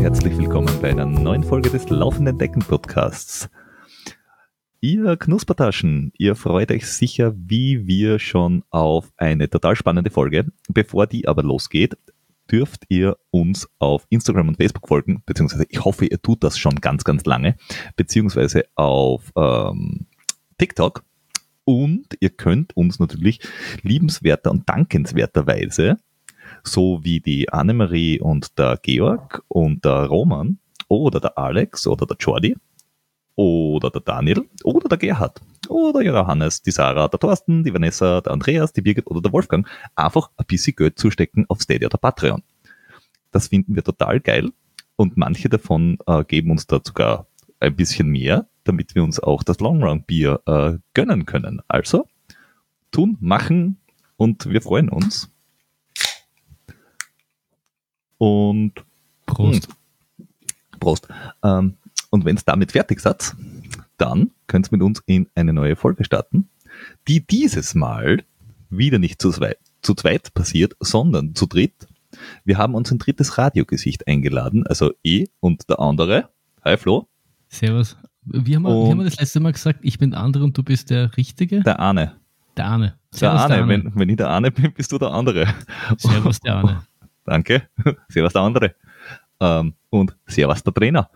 herzlich willkommen bei einer neuen Folge des Laufenden Decken Podcasts. Ihr Knuspertaschen, ihr freut euch sicher, wie wir schon auf eine total spannende Folge. Bevor die aber losgeht, dürft ihr uns auf Instagram und Facebook folgen, beziehungsweise ich hoffe, ihr tut das schon ganz, ganz lange, beziehungsweise auf ähm, TikTok. Und ihr könnt uns natürlich liebenswerter und dankenswerterweise, so wie die Annemarie und der Georg und der Roman oder der Alex oder der Jordi oder der Daniel oder der Gerhard oder der Johannes, die Sarah, der Thorsten, die Vanessa, der Andreas, die Birgit oder der Wolfgang einfach ein bisschen Geld zustecken auf Stadia oder Patreon. Das finden wir total geil und manche davon äh, geben uns da sogar ein bisschen mehr, damit wir uns auch das Long Run Bier äh, gönnen können. Also tun, machen und wir freuen uns. Und Prost. Mh, Prost. Ähm, und wenn es damit fertig seid, dann könnt ihr mit uns in eine neue Folge starten, die dieses Mal wieder nicht zu zweit, zu zweit passiert, sondern zu dritt. Wir haben uns ein drittes Radiogesicht eingeladen, also E und der andere. Hi Flo. Servus. Wie haben, wir, wie haben wir das letzte Mal gesagt? Ich bin der andere und du bist der Richtige? Der Arne. Der Arne. Servus, der Arne. Der Arne. Wenn, wenn ich der Arne bin, bist du der andere. Servus, der Arne. Danke. Servus, der andere. Ähm, und Servus, der Trainer.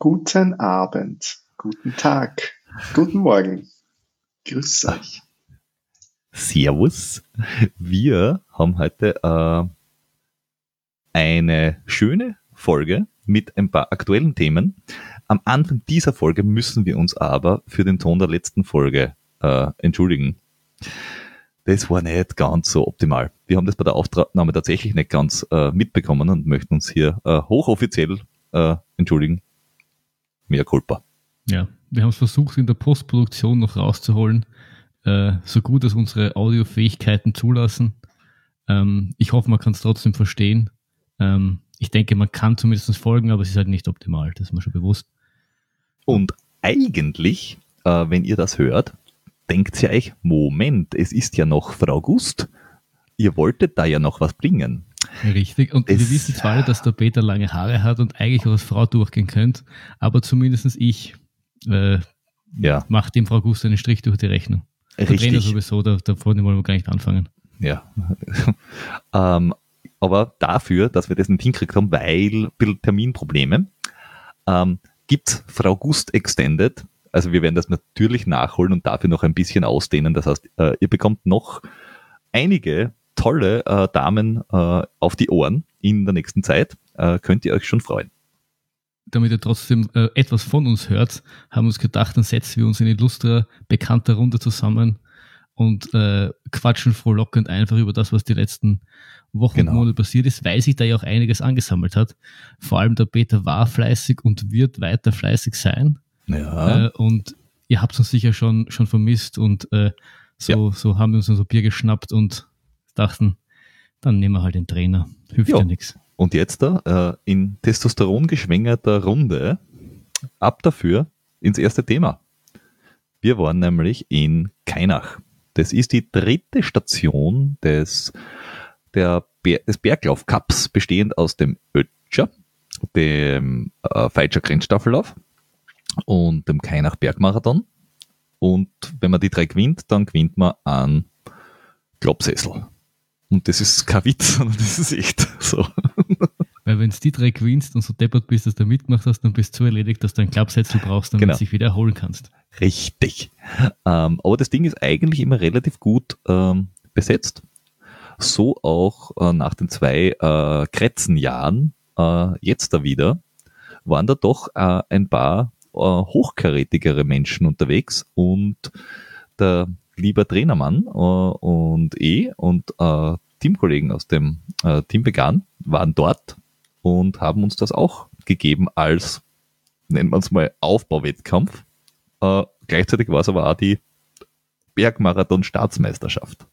Guten Abend, guten Tag, guten Morgen. Grüß euch. Servus. Wir haben heute äh, eine schöne Folge mit ein paar aktuellen Themen. Am Anfang dieser Folge müssen wir uns aber für den Ton der letzten Folge äh, entschuldigen. Das war nicht ganz so optimal. Wir haben das bei der Aufnahme tatsächlich nicht ganz äh, mitbekommen und möchten uns hier äh, hochoffiziell äh, entschuldigen mehr Culpa. Ja, wir haben es versucht, in der Postproduktion noch rauszuholen, äh, so gut als unsere Audiofähigkeiten zulassen. Ähm, ich hoffe, man kann es trotzdem verstehen. Ähm, ich denke, man kann zumindest folgen, aber es ist halt nicht optimal, das ist mir schon bewusst. Und eigentlich, äh, wenn ihr das hört, denkt ihr euch, Moment, es ist ja noch Frau Gust. Ihr wolltet da ja noch was bringen. Richtig. Und es wir wissen zwar, dass der Peter lange Haare hat und eigentlich auch als Frau durchgehen könnte, aber zumindest ich äh, ja. mache dem Frau Gust einen Strich durch die Rechnung. Richtig. Der Trainer sowieso, da, davor wollen wir gar nicht anfangen. Ja. ähm, aber dafür, dass wir das nicht hinkriegt haben, weil ein bisschen Terminprobleme, ähm, gibt Frau Gust Extended. Also wir werden das natürlich nachholen und dafür noch ein bisschen ausdehnen. Das heißt, äh, ihr bekommt noch einige tolle äh, Damen äh, auf die Ohren in der nächsten Zeit. Könnt ihr euch schon freuen. Damit ihr trotzdem äh, etwas von uns hört, haben wir uns gedacht, dann setzen wir uns in illustrer, bekannter Runde zusammen und äh, quatschen frohlockend einfach über das, was die letzten Wochen genau. und Monate passiert ist, weil sich da ja auch einiges angesammelt hat. Vor allem der Peter war fleißig und wird weiter fleißig sein. Ja. Äh, und ihr habt uns sicher schon, schon vermisst und äh, so, ja. so haben wir uns so Bier geschnappt und dachten, dann nehmen wir halt den Trainer. Hilft ja, ja nichts. Und jetzt da äh, in Testosteron geschwängerter Runde ab dafür ins erste Thema. Wir waren nämlich in Kainach. Das ist die dritte Station des, der, des Berglauf Cups, bestehend aus dem Ötscher, dem äh, Feitscher Grenzstaffellauf und dem Kainach Bergmarathon. Und wenn man die drei gewinnt, dann gewinnt man einen Klopsessel. Und das ist kein Witz, sondern das ist echt so. Weil wenn du die drei gewinnst und so deppert bist, dass du mitgemacht hast, dann bist du so erledigt, dass du einen Klappsätzel brauchst, damit genau. du dich wieder erholen kannst. Richtig. Ähm, aber das Ding ist eigentlich immer relativ gut ähm, besetzt. So auch äh, nach den zwei äh, Kretzenjahren, äh, jetzt da wieder, waren da doch äh, ein paar hochkarätigere Menschen unterwegs und der lieber Trainermann äh, und eh und äh, Teamkollegen aus dem äh, Team Vegan waren dort und haben uns das auch gegeben als, nennen wir es mal, Aufbauwettkampf. Äh, gleichzeitig war es aber auch die Bergmarathon-Staatsmeisterschaft.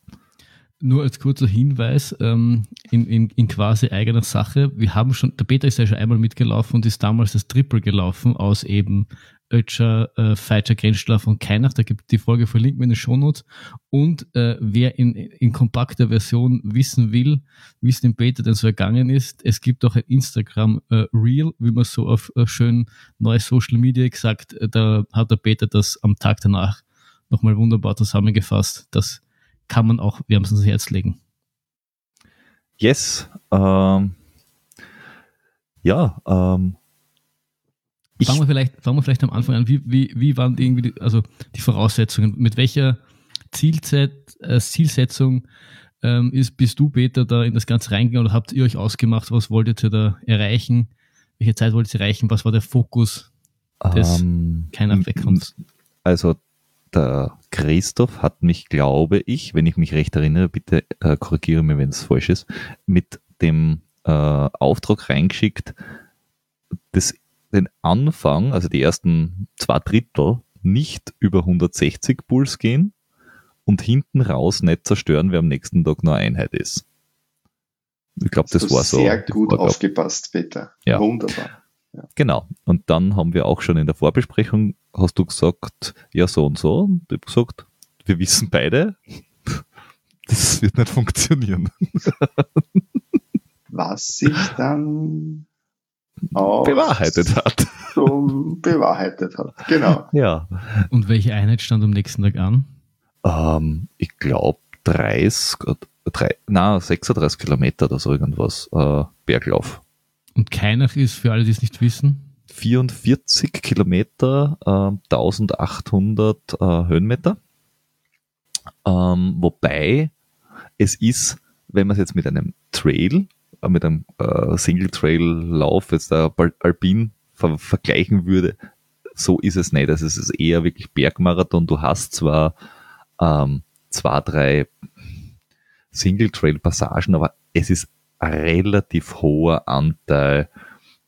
Nur als kurzer Hinweis ähm, in, in, in, quasi eigener Sache. Wir haben schon, der Peter ist ja schon einmal mitgelaufen und ist damals das Triple gelaufen aus eben Ötscher, äh, Feitscher, Grenzschlaf und Keinach. Da gibt die Folge verlinken wir in den Shownotes. Und äh, wer in, in kompakter Version wissen will, wie es dem Peter denn so ergangen ist, es gibt auch ein Instagram äh, wie man so auf äh, schön neue Social Media gesagt, äh, da hat der Peter das am Tag danach nochmal wunderbar zusammengefasst. Das kann man auch es ans Herz legen. Yes. Ähm, ja, ähm, fangen wir vielleicht, fangen wir vielleicht am Anfang an. Wie, wie, wie waren die, irgendwie die, also die Voraussetzungen? Mit welcher Zielzeit, äh, Zielsetzung ähm, ist, bist du, Peter, da in das Ganze reingegangen oder habt ihr euch ausgemacht, was wolltet ihr da erreichen? Welche Zeit wolltet ihr erreichen? Was war der Fokus des ähm, keiner wegkommt? Also der Christoph hat mich, glaube ich, wenn ich mich recht erinnere, bitte äh, korrigiere mir, wenn es falsch ist, mit dem äh, Auftrag reingeschickt, das, den Anfang, also die ersten zwei Drittel, nicht über 160 Puls gehen und hinten raus nicht zerstören, wer am nächsten Tag nur Einheit ist. Ich glaube, das war so. Sehr gut aufgepasst, Peter. Ja. Wunderbar. Genau. Und dann haben wir auch schon in der Vorbesprechung, hast du gesagt, ja, so und so. Und ich habe gesagt, wir wissen beide, das wird nicht funktionieren. Was sich dann auch Bewahrheitet hat. so bewahrheitet hat. Genau. Ja. Und welche Einheit stand am nächsten Tag an? Ähm, ich glaube 30, drei, na, 36 Kilometer oder so irgendwas, äh, Berglauf. Und Keinach ist, für alle, die es nicht wissen, 44 Kilometer, äh, 1800 äh, Höhenmeter. Ähm, wobei es ist, wenn man es jetzt mit einem Trail, äh, mit einem äh, Single-Trail-Lauf, jetzt der Al- Alpin ver vergleichen würde, so ist es nicht. Also es ist eher wirklich Bergmarathon. Du hast zwar ähm, zwei, drei Single-Trail-Passagen, aber es ist ein relativ hoher Anteil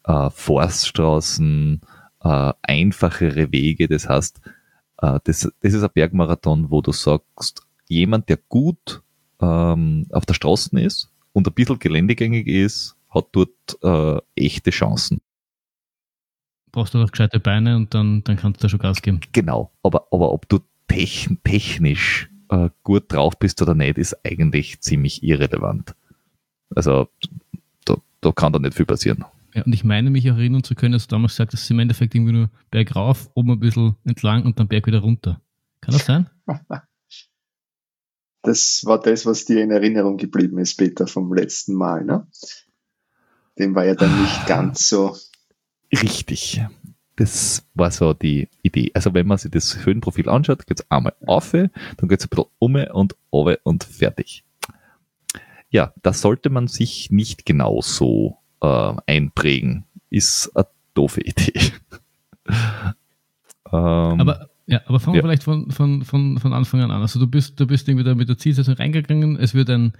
äh, Forststraßen, äh, einfachere Wege. Das heißt, äh, das, das ist ein Bergmarathon, wo du sagst, jemand, der gut ähm, auf der Straße ist und ein bisschen geländegängig ist, hat dort äh, echte Chancen. brauchst du noch gescheite Beine und dann, dann kannst du da schon Gas geben. Genau, aber, aber ob du techn technisch äh, gut drauf bist oder nicht, ist eigentlich ziemlich irrelevant. Also da, da kann da nicht viel passieren. Ja, und ich meine mich auch erinnern zu können, dass du damals gesagt hast, dass es im Endeffekt irgendwie nur bergauf, oben ein bisschen entlang und dann Berg wieder runter. Kann das sein? Das war das, was dir in Erinnerung geblieben ist, Peter, vom letzten Mal. Ne? Dem war ja dann nicht ganz so. Richtig. Das war so die Idee. Also wenn man sich das Höhenprofil anschaut, geht's einmal auf, dann geht's ein bisschen um und runter und fertig. Ja, das sollte man sich nicht genau so äh, einprägen. Ist eine doofe Idee. ähm, Aber, ja, aber fangen wir Ja. vielleicht von, von, von, von Anfang an an. Also du bist, du bist irgendwie da mit der Zielsetzung reingegangen. Es wird ein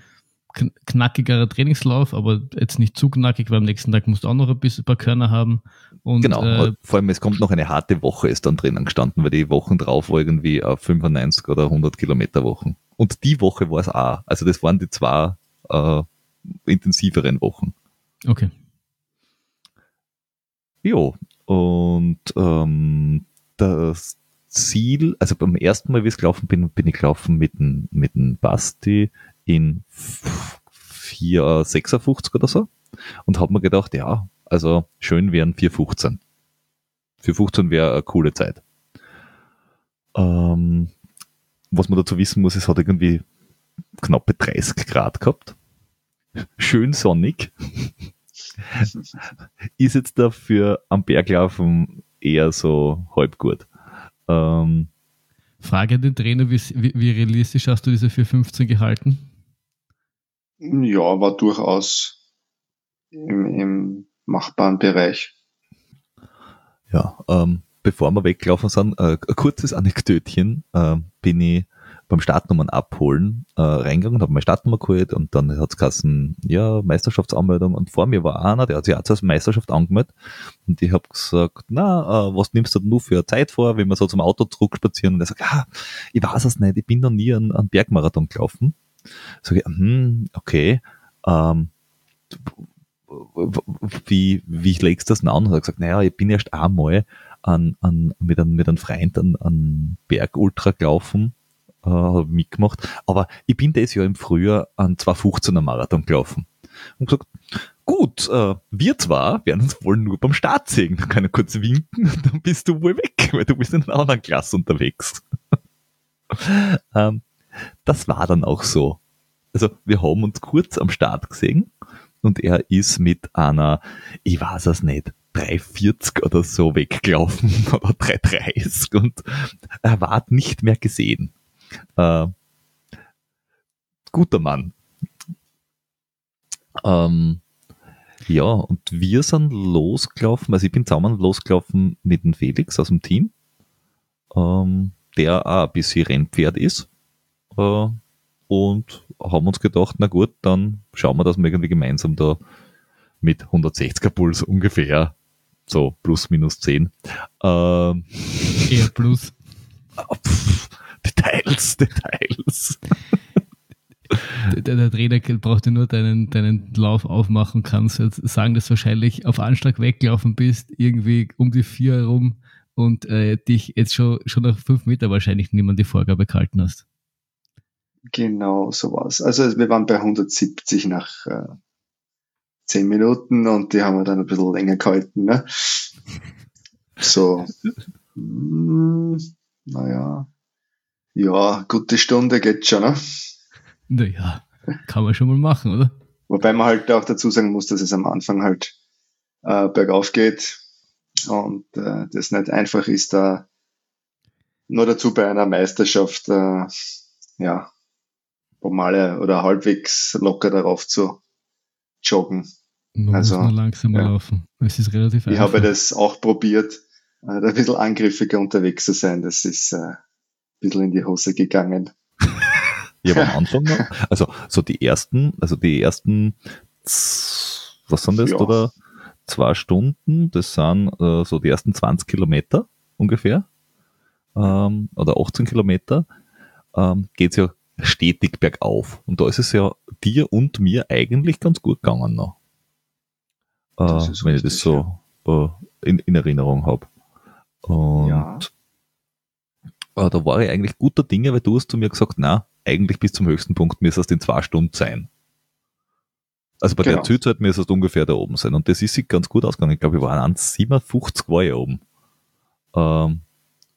kn- knackigerer Trainingslauf, aber jetzt nicht zu knackig, weil am nächsten Tag musst du auch noch ein bisschen ein paar Körner haben. Und, Genau, Äh, vor allem es kommt noch eine harte Woche ist dann drinnen gestanden, weil die Wochen drauf war irgendwie auf 95 oder 100 Kilometer Wochen. Und die Woche war es auch. Also das waren die zwei äh, intensiveren Wochen. okay. Jo, und ähm, das Ziel, also beim ersten Mal, wie ich gelaufen bin, bin ich gelaufen mit dem, mit dem Basti in 4,56 oder so und habe mir gedacht, ja, also schön wären 4,15. 4,15 wäre eine coole Zeit. Ähm, was man dazu wissen muss, es hat irgendwie knappe 30 Grad gehabt. Schön sonnig. ist jetzt dafür am Berglaufen eher so halb gut. Ähm, Frage an den Trainer, wie, wie, wie realistisch hast du diese 415 gehalten? Ja, war durchaus im, im machbaren Bereich. ja, ähm, bevor wir weggelaufen sind, äh, ein kurzes Anekdötchen, äh, bin ich beim Startnummern abholen äh, reingegangen, habe meine Startnummer geholt und dann hat's geheißen, ja, Meisterschaftsanmeldung und vor mir war einer, der hat sich auch zur Meisterschaft angemeldet und ich habe gesagt, na, äh, was nimmst du denn nur für eine Zeit vor, wenn wir so zum Auto zurückspazieren und er sagt, ah, ich weiß es nicht, ich bin noch nie einen, einen Bergmarathon gelaufen. Sag ich, hm, okay, ähm, wie, wie legst du das denn an? Und er hat gesagt, naja, ich bin erst einmal an, an, mit einem mit einem Freund an, an Bergultra gelaufen, äh, habe mitgemacht. Aber ich bin das Jahr im Frühjahr an 215er Marathon gelaufen. Und gesagt, gut, äh, wir zwar werden uns wohl nur beim Start sehen. Dann kann ich kurz winken, dann bist du wohl weg, weil du bist in einer anderen Klasse unterwegs. ähm, das war dann auch so. Also wir haben uns kurz am Start gesehen und er ist mit einer, ich weiß es nicht, 340 oder so weggelaufen oder 330 und er war nicht mehr gesehen. Äh, guter Mann. Ähm, ja, und wir sind losgelaufen, also ich bin zusammen losgelaufen mit dem Felix aus dem Team, ähm, der auch ein bisschen Rennpferd ist. Äh, und haben uns gedacht, na gut, dann schauen wir, dass wir irgendwie gemeinsam da mit 160er Puls ungefähr, so plus minus 10. Ähm, Eher plus. Pff, Details, Details. Der, der, Trainer braucht ja nur deinen, deinen Lauf aufmachen, kannst jetzt sagen, dass du wahrscheinlich auf Anschlag weggelaufen bist, irgendwie um die vier herum und äh, dich jetzt schon, schon nach fünf Meter wahrscheinlich niemand die Vorgabe gehalten hast. Genau, so war's. Also wir waren bei 170 nach äh, 10 Minuten und die haben wir dann ein bisschen länger gehalten. Ne? So, mm, naja, ja, gute Stunde geht schon. Ne? Naja, kann man schon mal machen, oder? Wobei man halt auch dazu sagen muss, dass es am Anfang halt äh, bergauf geht und äh, das nicht einfach ist, da nur dazu bei einer Meisterschaft äh, ja normale oder halbwegs locker darauf zu joggen. Man also muss nur langsamer ja. laufen. Es ist relativ Ich einfach. habe das auch probiert, äh, ein bisschen angriffiger unterwegs zu sein. Das ist äh, bisschen in die Hose gegangen. Ja, aber am Anfang noch. Also so die ersten, also die ersten, was sind das, ja. oder zwei Stunden, das sind äh, so die ersten 20 Kilometer ungefähr, ähm, oder 18 Kilometer, ähm, geht's ja stetig bergauf. Und da ist es ja dir und mir eigentlich ganz gut gegangen noch. Äh, wenn richtig, ich das so ja. äh, in, in, Erinnerung habe. Und ja. Äh, da war ich eigentlich guter Dinge, weil du hast zu mir gesagt, na, eigentlich bis zum höchsten Punkt müsste es in zwei Stunden sein. Also bei genau. der Zielzeit müsste es ungefähr da oben sein. Und das ist sich ganz gut ausgegangen. Ich glaube, ich war 1,57 war ich oben. Ähm,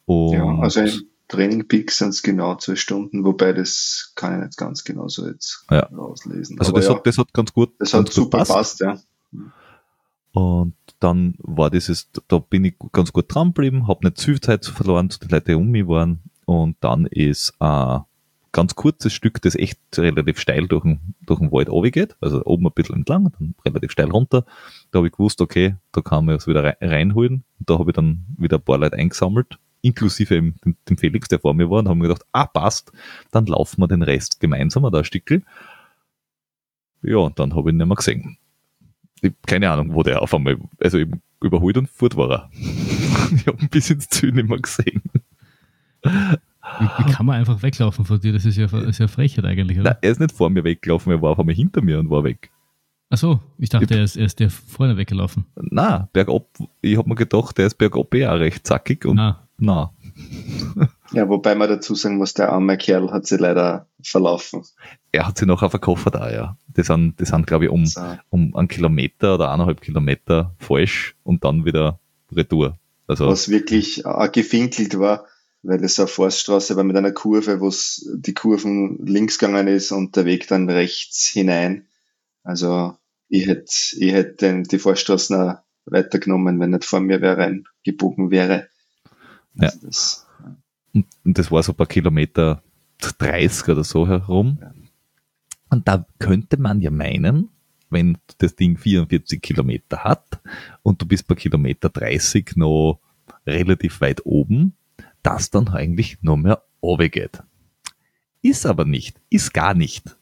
ja, also Training Peaks sind es genau zwei Stunden, wobei das kann ich nicht ganz genau so jetzt ja. rauslesen. Also das, ja, hat, das hat ganz gut. Das hat super passt, ja. Und dann war dieses, da bin ich ganz gut dran geblieben, habe nicht zu viel Zeit verloren, zu den Leuten, die um mich waren. Und dann ist ein ganz kurzes Stück, das echt relativ steil durch den, durch den Wald geht, also oben ein bisschen entlang, dann relativ steil runter. Da habe ich gewusst, okay, da kann man es wieder reinholen. Und da habe ich dann wieder ein paar Leute eingesammelt inklusive dem, dem Felix, der vor mir war, und haben gedacht, ah, passt, dann laufen wir den Rest gemeinsam oder ein Stückel. Ja, und dann habe ich ihn nicht mehr gesehen. Ich, keine Ahnung, wo der auf einmal, also eben überholt und fort war er. ich habe ein bisschen ins Ziel nicht mehr gesehen. Wie, kann man einfach weglaufen von dir? Das ist ja, das ist ja Frechheit eigentlich, oder? Nein, er ist nicht vor mir weggelaufen, er war auf einmal hinter mir und war weg. Ach so, ich dachte, er ist, er ist der vorne weggelaufen. Na, bergab, ich habe mir gedacht, der ist bergab eh auch recht zackig und ah na. Ja, wobei man dazu sagen muss, der arme Kerl hat sich leider verlaufen. Er hat sich noch auf der Koffer da, ja. Die sind, die sind glaube ich, um, so. um einen Kilometer oder eineinhalb Kilometer falsch und dann wieder retour. Also, Was wirklich äh, gefinkelt war, weil es eine Forststraße war mit einer Kurve, wo die Kurven links gegangen ist und der Weg dann rechts hinein. Also ich hätte ich hätte die Forststraßen weitergenommen, wenn nicht vor mir wer reingebogen wäre. Ja. Also das, und, und das war so ein paar Kilometer 30 oder so herum. Ja. Und da könnte man ja meinen, wenn das Ding 44 Kilometer hat und du bist bei Kilometer 30 noch relativ weit oben, dass dann eigentlich noch mehr geht. Ist aber nicht, ist gar nicht.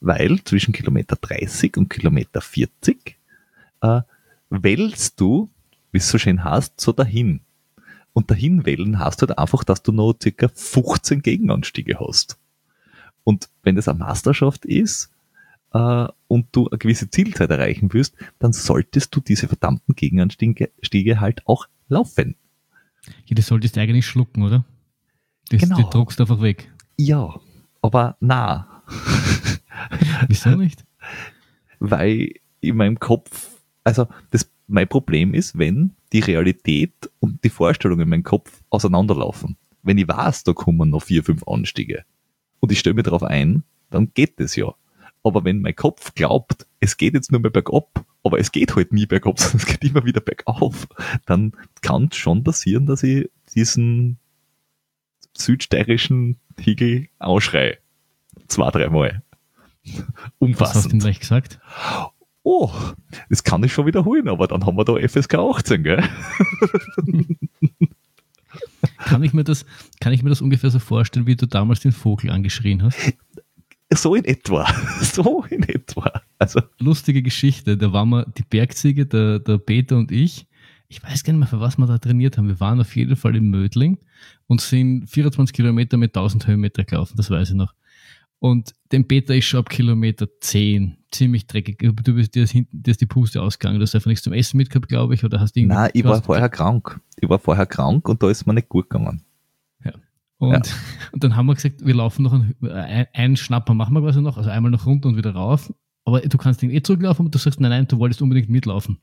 Weil zwischen Kilometer 30 und Kilometer 40 äh, wählst du, wie es so schön heißt, so dahin. Und dahin wählen heißt halt einfach, dass du noch circa 15 Gegenanstiege hast. Und wenn das eine Meisterschaft ist äh, und du eine gewisse Zielzeit erreichen willst, dann solltest du diese verdammten Gegenanstiege halt auch laufen. Ja, das solltest du eigentlich schlucken, oder? Das, Genau. Die druckst du einfach weg. Ja, aber na, Wieso nicht? weil in meinem Kopf, also das, mein Problem ist, wenn die Realität und die Vorstellungen in meinem Kopf auseinanderlaufen. Wenn ich weiß, da kommen noch vier, fünf Anstiege und ich stelle mir darauf ein, dann geht das ja. Aber wenn mein Kopf glaubt, es geht jetzt nur mehr bergab, aber es geht halt nie bergab, sondern es geht immer wieder bergauf, dann kann es schon passieren, dass ich diesen südsteirischen Higel ausschrei. Zwei, dreimal. Was hast du Umfassend. gleich gesagt? Oh, das kann ich schon wiederholen, aber dann haben wir da FSK 18, gell? Kann ich mir das, kann ich mir das ungefähr so vorstellen, wie du damals den Vogel angeschrien hast? So in etwa. So in etwa. Also, Lustige Geschichte. Da waren wir die Bergziege, der, der Peter und ich. Ich weiß gar nicht mehr, für was wir da trainiert haben. Wir waren auf jeden Fall in Mödling und sind 24 Kilometer mit 1000 Höhenmeter gelaufen, das weiß ich noch. Und dem Peter ist schon ab Kilometer 10 ziemlich dreckig. Du bist dir hinten, dir ist die Puste ausgegangen. Du hast einfach nichts zum Essen mitgehabt, glaube ich, oder hast irgendwie. nein, ich war vorher krank. Ich war vorher krank und da ist mir nicht gut gegangen. Und, und dann haben wir gesagt, wir laufen noch einen, ein, einen Schnapper machen wir quasi noch, also einmal noch runter und wieder rauf. Aber du kannst den eh zurücklaufen und du sagst, nein, nein, du wolltest unbedingt mitlaufen.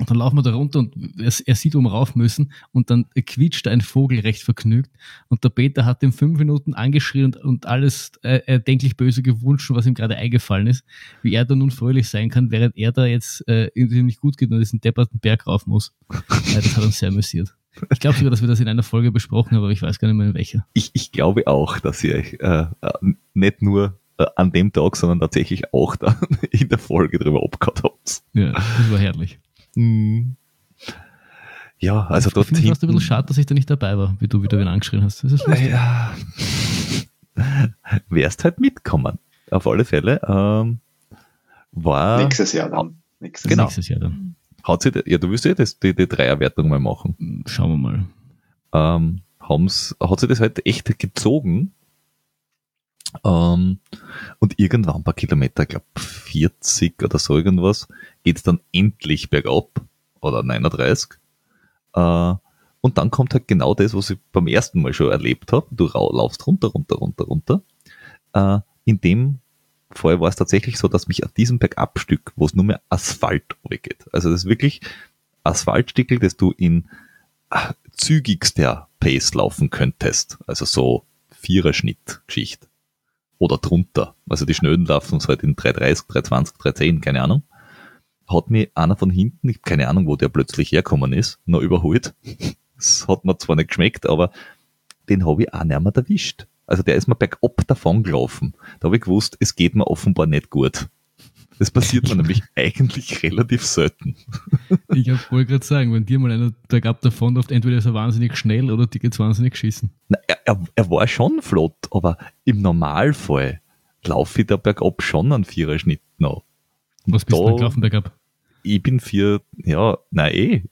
Und dann laufen wir da runter und er, er sieht, wo wir rauf müssen und dann quietscht ein Vogel recht vergnügt und der Peter hat ihm fünf Minuten angeschrien und, und alles äh, erdenklich böse gewünscht, was ihm gerade eingefallen ist, wie er da nun fröhlich sein kann, während er da jetzt äh, irgendwie nicht gut geht und diesen depperten Berg rauf muss. Ja, das hat uns sehr amüsiert. Ich glaube sogar, dass wir das in einer Folge besprochen haben, aber ich weiß gar nicht mehr in welcher. Ich, ich glaube auch, dass ihr euch äh, äh, nicht nur äh, an dem Tag, sondern tatsächlich auch dann in der Folge drüber abgehauen habt. Ja, das war herrlich. Mm. Ja, also ich dort finde es fast ein bisschen hinten- schade, dass ich da nicht dabei war, wie du wieder wen angeschrien hast. Das ist lustig. Ja. Wärst halt mitkommen. Auf alle Fälle. Ähm, war, Nächstes Jahr dann. Nächstes Genau. Nächstes Jahr dann. hat sie, ja, du wirst ja das, die, die Dreierwertung mal machen. Schauen wir mal. ähm, hat sie das halt echt gezogen. Ähm, und irgendwann ein paar Kilometer, ich glaube 40 oder so irgendwas, geht's dann endlich bergab. Oder 39. Äh, und dann kommt halt genau das, was ich beim ersten Mal schon erlebt habe. Du laufst runter, runter, runter, runter. Äh, in dem Fall war es tatsächlich so, dass mich auf diesem Bergabstück, wo es nur mehr Asphalt weggeht, also das ist wirklich Asphaltstickel, das du in ah, zügigster Pace laufen könntest. Also so Viererschnitt-Geschichte. Oder drunter. Also die Schnöden laufen es halt in 330, 320, 310, keine Ahnung. Hat mir einer von hinten, ich keine Ahnung, wo der plötzlich herkommen ist, noch überholt. Das hat mir zwar nicht geschmeckt, aber den habe ich auch nicht mehr erwischt. Also der ist mir bergab davon gelaufen. Da habe ich gewusst, es geht mir offenbar nicht gut. Das passiert mir nämlich eigentlich relativ selten. Ich wollte gerade sagen, wenn dir mal einer bergab davon läuft, entweder ist er wahnsinnig schnell oder dir geht's wahnsinnig geschissen. Na, er, er, war schon flott, aber im Normalfall laufe ich da bergab schon einen Viererschnitt noch. Was bist du Da- denn gelaufen bergab? Ich bin vier, ja, nein, eh,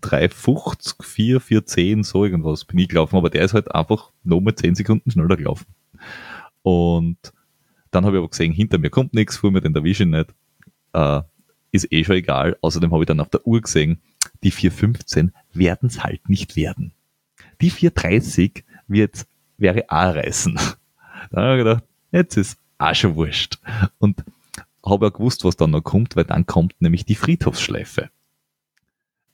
350, 4, 410, so irgendwas bin ich gelaufen, aber der ist halt einfach noch mal 10 Sekunden schneller gelaufen. Und dann habe ich aber gesehen, hinter mir kommt nichts, fuhr mir den erwische ich nicht. Äh, ist eh schon egal. Außerdem habe ich dann auf der Uhr gesehen, die 415 werden es halt nicht werden. Die 430 wird, wäre auch reißen. Dann habe ich gedacht, jetzt ist auch schon wurscht. Und habe auch gewusst, was dann noch kommt, weil dann kommt nämlich die Friedhofsschleife.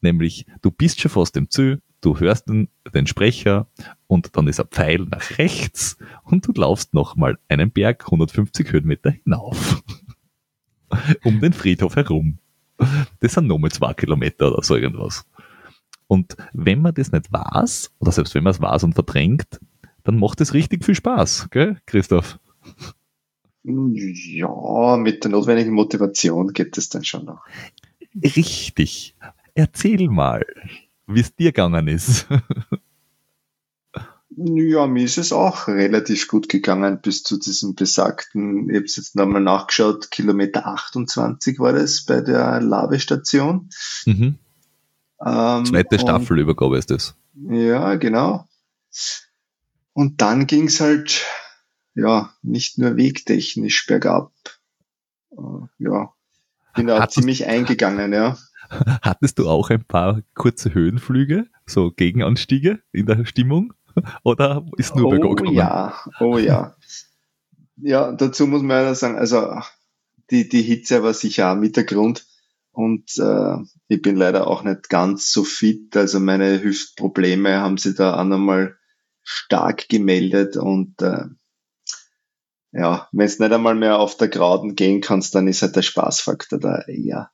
Nämlich, du bist schon fast im Ziel, du hörst den, den Sprecher und dann ist ein Pfeil nach rechts und du laufst nochmal einen Berg 150 Höhenmeter hinauf. um den Friedhof herum. Das sind nochmal zwei Kilometer oder so irgendwas. Und wenn man das nicht weiß, oder selbst wenn man es weiß und verdrängt, dann macht es richtig viel Spaß, gell, Christoph? Ja, mit der notwendigen Motivation geht es dann schon noch. Richtig. Erzähl mal, wie es dir gegangen ist. Ja, mir ist es auch relativ gut gegangen bis zu diesem besagten, ich habe es jetzt nochmal nachgeschaut, Kilometer 28 war das bei der Labestation. Mhm. Ähm, Zweite Staffelübergabe ist das. Ja, genau. Und dann ging's halt, ja, nicht nur wegtechnisch bergab. Äh, Ja, bin da ziemlich eingegangen, ja. Hattest du auch ein paar kurze Höhenflüge, so Gegenanstiege in der Stimmung? Oder ist nur oh, bergab gekommen? ja, oh ja. Ja, dazu muss man ja sagen, also die, die Hitze war sicher auch mit der Grund. Und äh, ich bin leider auch nicht ganz so fit. Also meine Hüftprobleme haben sich da auch nochmal stark gemeldet. Und äh, ja, wenn es nicht einmal mehr auf der Graden gehen kannst, dann ist halt der Spaßfaktor da eher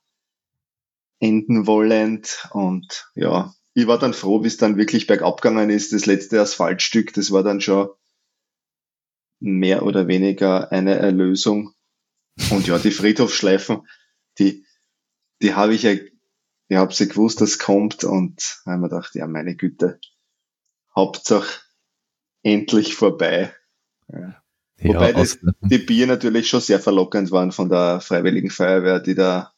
enden wollend. Und ja, ich war dann froh, wie es dann wirklich bergab gegangen ist. Das letzte Asphaltstück, das war dann schon mehr oder weniger eine Erlösung. Und ja, die Friedhofschleifen, die, die habe ich ja, ich habe sie gewusst, dass kommt und habe mir gedacht, ja, meine Güte, Hauptsache endlich vorbei. Ja. Wobei Ja, die, die Bier natürlich schon sehr verlockend waren von der Freiwilligen Feuerwehr, die da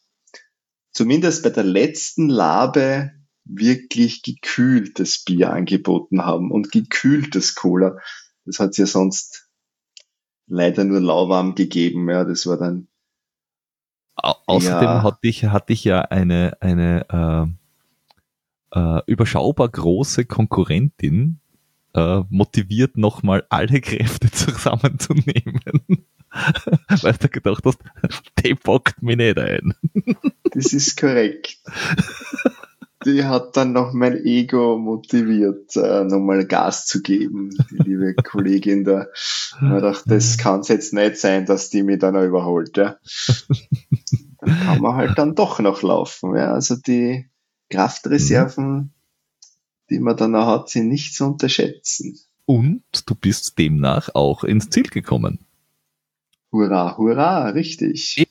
zumindest bei der letzten Labe wirklich gekühltes Bier angeboten haben und gekühltes Cola. Das hat es ja sonst leider nur lauwarm gegeben. Ja, das war dann au- außerdem Ja. hatte, ich, hatte ich ja eine, eine äh, äh, überschaubar große Konkurrentin äh, motiviert, nochmal alle Kräfte zusammenzunehmen. Weil du gedacht hast, die packt mich nicht ein. Das ist korrekt. Die hat dann noch mein Ego motiviert, äh, nochmal Gas zu geben, die liebe Kollegin da. Ich dachte, das kann es jetzt nicht sein, dass die mich dann noch überholt. Ja. Dann kann man halt dann doch noch laufen. Ja. Also die Kraftreserven, die man dann noch hat, sind nicht zu unterschätzen. Und du bist demnach auch ins Ziel gekommen. Hurra, hurra, richtig.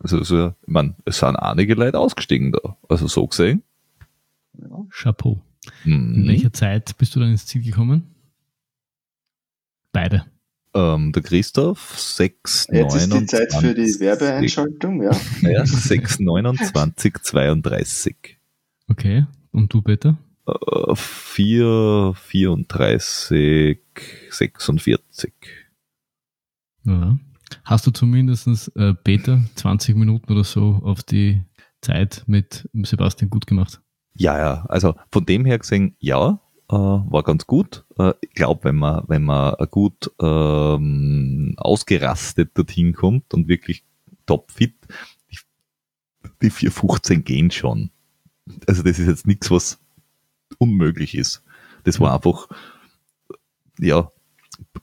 Also, also ich mein, es sind einige Leute ausgestiegen da. Also so gesehen. Ja. Chapeau. In Mhm. welcher Zeit bist du dann ins Ziel gekommen? Beide. Ähm, der Christoph 6, Jetzt ist die Zeit für die 29, Werbeeinschaltung, ja. Ja, 6, 29, 32. Okay. Und du? Äh, 4, 34, 46. Ja. Hast du zumindest äh, Peter 20 Minuten oder so auf die Zeit mit Sebastian gut gemacht? Ja, ja, also von dem her gesehen, ja, äh, war ganz gut. Äh, ich glaube, wenn man, wenn man gut ähm, ausgerastet dorthin kommt und wirklich topfit, die, die 415 gehen schon. Also das ist jetzt nichts, was unmöglich ist. Das war einfach, ja,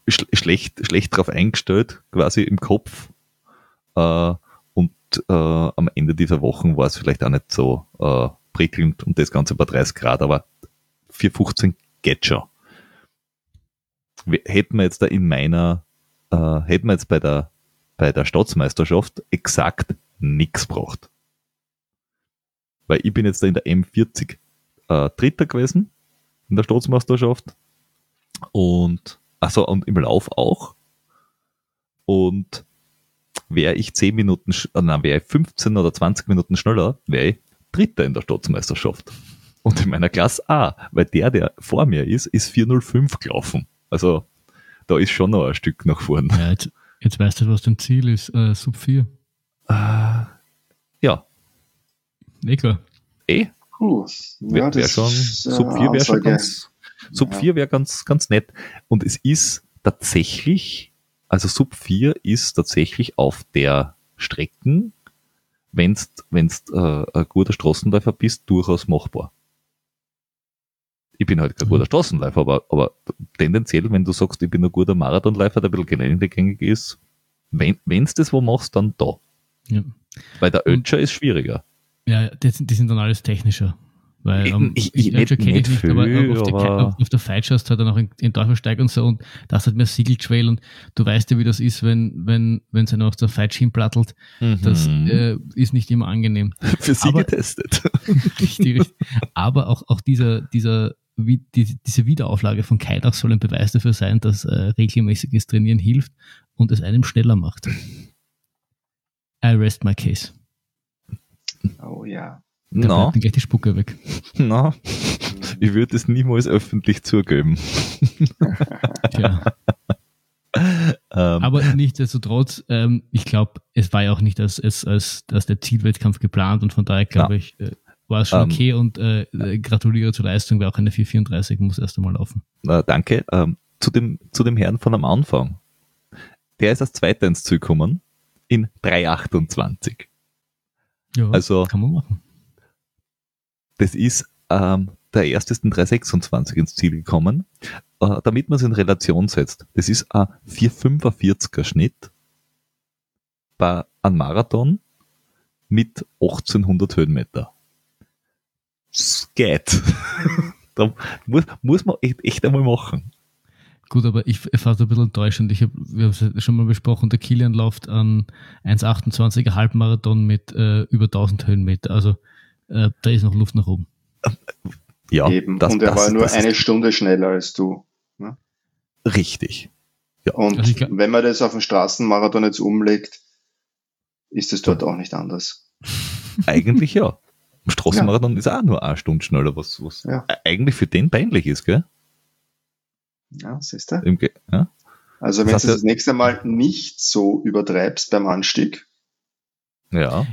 schlecht, schlecht drauf eingestellt, quasi im Kopf. Äh, und äh, am Ende dieser Wochen war es vielleicht auch nicht so äh, prickelnd und das Ganze bei 30 Grad, aber 415 geht schon. Hätten wir jetzt da in meiner, äh, hätten wir jetzt bei der, bei der Staatsmeisterschaft exakt nichts braucht. Weil ich bin jetzt da in der M40 äh, Dritter gewesen in der Staatsmeisterschaft und achso, und im Lauf auch. Und wäre ich 10 Minuten, äh, nein, wäre ich 15 oder 20 Minuten schneller, wäre ich Dritter in der Staatsmeisterschaft. Und in meiner Klasse A, weil der, der vor mir ist, ist 405 gelaufen. Also da ist schon noch ein Stück nach vorn. Ja, jetzt, jetzt weißt du, was dein Ziel ist. Äh, Sub 4. Äh, ja, Eh klar. eh, Puh, wäre wär schon, ist, äh, Sub 4 wäre schon ganz, Sub Ja. 4 wäre ganz, ganz nett. Und es ist tatsächlich, also Sub 4 ist tatsächlich auf der Strecken, wenn's, wenn's äh, ein guter Straßenläufer bist, durchaus machbar. Ich bin halt kein Mhm. guter Straßenläufer, aber, aber tendenziell, wenn du sagst, ich bin ein guter Marathonläufer, der ein bisschen geländegängig ist, wenn wenn's das wo machst, dann da. Ja, Weil der Ötscher ist schwieriger. ja die sind dann alles technischer. Weil Ich- ähm, ich- ich, ich- nicht nicht, aber viel, auf, der, aber- auf, der Feitsch hast du halt dann auch in, in Teufelsteig und so und das hat mehr Siegel Trail und du weißt ja, wie das ist, wenn wenn wenn es einer auf der Feitsch hinplattelt. Das Mhm. äh, ist nicht immer angenehm. Für sie aber- getestet. richtig, richtig. Aber auch, auch dieser, dieser, wie, die, diese Wiederauflage von Kailach soll ein Beweis dafür sein, dass äh, regelmäßiges Trainieren hilft und es einem schneller macht. I rest my case. Oh ja. Da dann gleich die Spucke weg. na, ich würde es niemals öffentlich zugeben. Tja. Ähm, Aber nichtsdestotrotz, ähm, ich glaube, es war ja auch nicht als, als, als, als der Zielwettkampf geplant und von daher glaube Ja. ich, äh, war es schon Ähm, okay und äh, gratuliere zur Leistung, weil auch eine 434 muss erst einmal laufen. Äh, danke. Ähm, zu, dem, zu dem Herrn von am Anfang. Der ist als Zweiter ins Ziel gekommen in 3,28. Ja, Also- kann man machen. Das ist ähm, der erste ist in 3,26 ins Ziel gekommen. Äh, damit man es in Relation setzt, das ist ein 4,45er Schnitt bei einem Marathon mit 1800 Höhenmeter. Das geht. da muss, muss man echt, echt einmal machen. Gut, aber ich, fand ein bisschen enttäuschend. Ich hab, wir haben es schon mal besprochen, der Kilian läuft an 1,28er Halbmarathon mit äh, über 1000 Höhenmeter. Also äh, da ist noch Luft nach oben. Ja, Eben. das, und er das, war nur das eine Stunde schneller als du. richtig. Und Also glaub- wenn man das auf den Straßenmarathon jetzt umlegt, ist es dort auch nicht anders. Eigentlich ja. Im Straßenmarathon ist auch nur eine Stunde schneller, was, was Ja. eigentlich für den peinlich ist, gell? Ja, siehst du? Im ja? Also Das wenn heißt du ja- das nächste Mal nicht so übertreibst beim Anstieg, ja.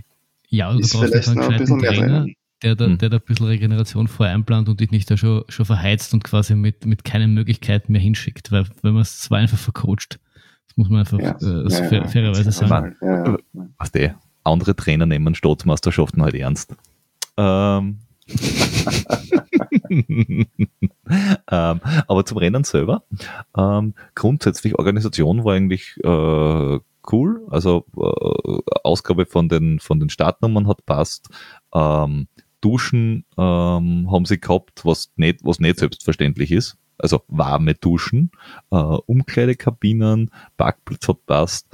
Ja, du ist brauchst vielleicht einen ein gescheiten mehr Trainer, der da, Hm. der da ein bisschen Regeneration vorher einplant und dich nicht da schon, schon verheizt und quasi mit, mit keinen Möglichkeiten mehr hinschickt. Weil wenn man es zwar einfach vercoacht, das muss man einfach Ja. äh, so Ja, fair, ja, fairerweise sagen. ja, ja. Was der? Andere Trainer nehmen Staatsmeisterschaften halt ernst. Ähm. ähm, aber zum Rennen selber. Ähm, grundsätzlich Organisation war eigentlich äh, cool. Also äh, Ausgabe von den von den Startnummern hat passt. Ähm, Duschen ähm, haben sie gehabt, was nicht was nicht selbstverständlich ist. Also warme Duschen, äh, Umkleidekabinen, Parkplatz hat passt.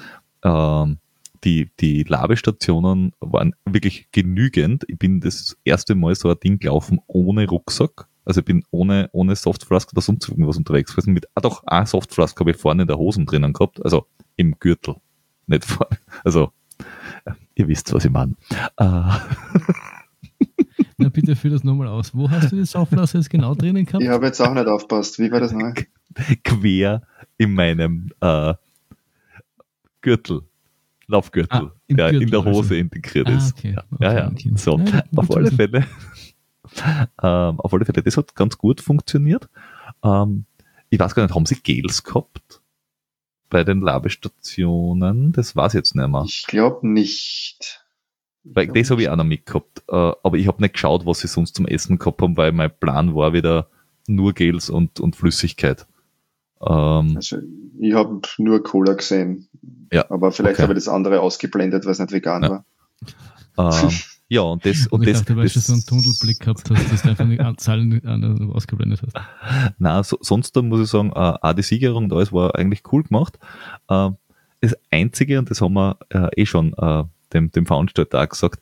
Ähm, die, die Labestationen waren wirklich genügend. Ich bin das erste Mal so ein Ding gelaufen ohne Rucksack. Also ich bin ohne, ohne Softflask oder sonst irgendwas unterwegs gewesen. Mit, ah doch, ein Softflask habe ich vorne in der Hosen drinnen gehabt. Also im Gürtel. Nicht vorne. Also, ihr wisst, was ich meine. Äh, Na bitte führ das nochmal aus. Wo hast du die Softflask jetzt genau drinnen gehabt? Ich habe jetzt auch nicht aufpasst. Wie war das noch? quer in meinem äh, Gürtel. Laufgürtel, Ah, der in Gürtel der also. Hose integriert Ah, ist. okay. Ja, Okay, ja, ja. okay. So, Ja, auf alle wissen. Fälle. Ähm, auf alle Fälle, das hat ganz gut funktioniert. Ähm, ich weiß gar nicht, haben sie Gels gehabt? Bei den Labestationen? Das weiß ich jetzt nicht mehr. Ich glaube nicht. Weil glaub das habe ich auch noch mitgehabt. Äh, aber ich habe nicht geschaut, was sie sonst zum Essen gehabt haben, weil mein Plan war wieder nur Gels und, und Flüssigkeit. Ähm, Also, ich habe nur Cola gesehen. Ja, Aber vielleicht okay. habe ich das andere ausgeblendet, weil es nicht vegan Ja. war. ähm, ja, und das, Und, und ich das, dachte, weil du so einen Tunnelblick gehabt hast, dass du einfach die Zahlen an- ausgeblendet hast. Na, so, sonst dann muss ich sagen, äh, auch die Siegerung und alles war eigentlich cool gemacht. Äh, das Einzige, und das haben wir äh, eh schon äh, dem, dem Veranstalter auch gesagt,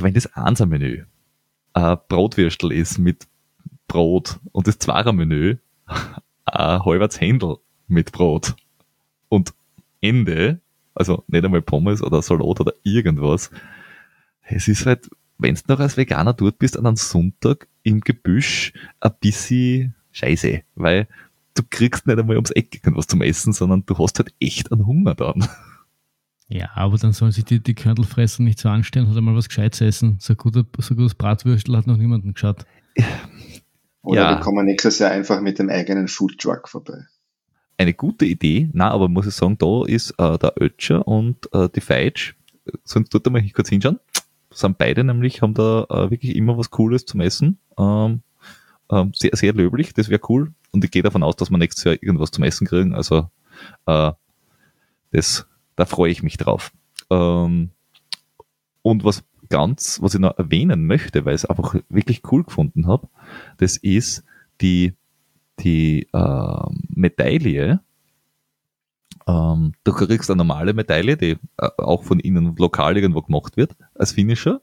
wenn das Einser-Menü ein Brotwürstel ist mit Brot und das Zweier-Menü ein halbes Händel mit Brot und Ende, also nicht einmal Pommes oder Salat oder irgendwas, es ist halt, wenn du noch als Veganer dort bist an einem Sonntag im Gebüsch, ein bisschen scheiße, weil du kriegst nicht einmal ums Eck irgendwas zum Essen, sondern du hast halt echt einen Hunger dann. Ja, aber dann sollen sich die, die Körnelfresser nicht so anstellen, hat einmal was Gescheites essen. So ein, guter, so gutes Bratwürstel hat noch niemanden geschaut. Oder Ja. wir kommen nächstes Jahr einfach mit dem eigenen Foodtruck vorbei. Eine gute Idee, na, aber muss ich sagen, da ist äh, der Ötscher und äh, die Feitsch, sonst dort einmal kurz hinschauen, sind beide nämlich, haben da äh, wirklich immer was Cooles zum Essen. Ähm, ähm, sehr, sehr löblich, das wäre cool. Und ich gehe davon aus, dass wir nächstes Jahr irgendwas zum Essen kriegen. Also äh, das, da freue ich mich drauf. Ähm, und was ganz, was ich noch erwähnen möchte, weil ich es einfach wirklich cool gefunden habe, das ist die, die ähm, Medaille. Ähm, du kriegst eine normale Medaille, die äh, auch von ihnen lokal irgendwo gemacht wird, als Finisher.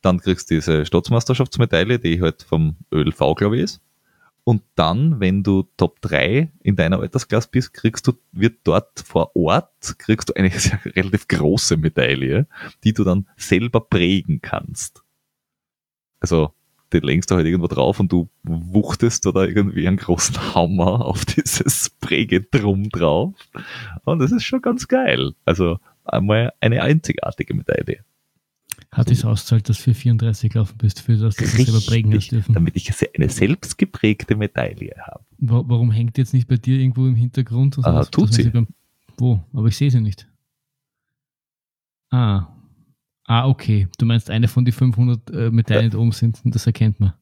Dann kriegst du diese Staatsmeisterschaftsmedaille, die halt vom ÖLV, glaube ich, ist. Und dann, wenn du Top 3 in deiner Altersklasse bist, kriegst du, wird dort vor Ort, kriegst du eine relativ große Medaille, die du dann selber prägen kannst. Also, die lenkst du halt irgendwo drauf und du wuchtest da irgendwie einen großen Hammer auf dieses Prägedrum drauf. Und das ist schon ganz geil. Also, einmal eine einzigartige Medaille. Hat es auszahlt, dass du für 34 gelaufen bist, für das du selber prägen hast dürfen? damit ich eine selbstgeprägte Medaille habe. Wa- Warum hängt jetzt nicht bei dir irgendwo im Hintergrund? und Ah, tut sie. beim, wo? Aber ich sehe sie nicht. Ah. Ah, okay. Du meinst eine von die 500 äh, Medaillen, die oben sind, das erkennt man.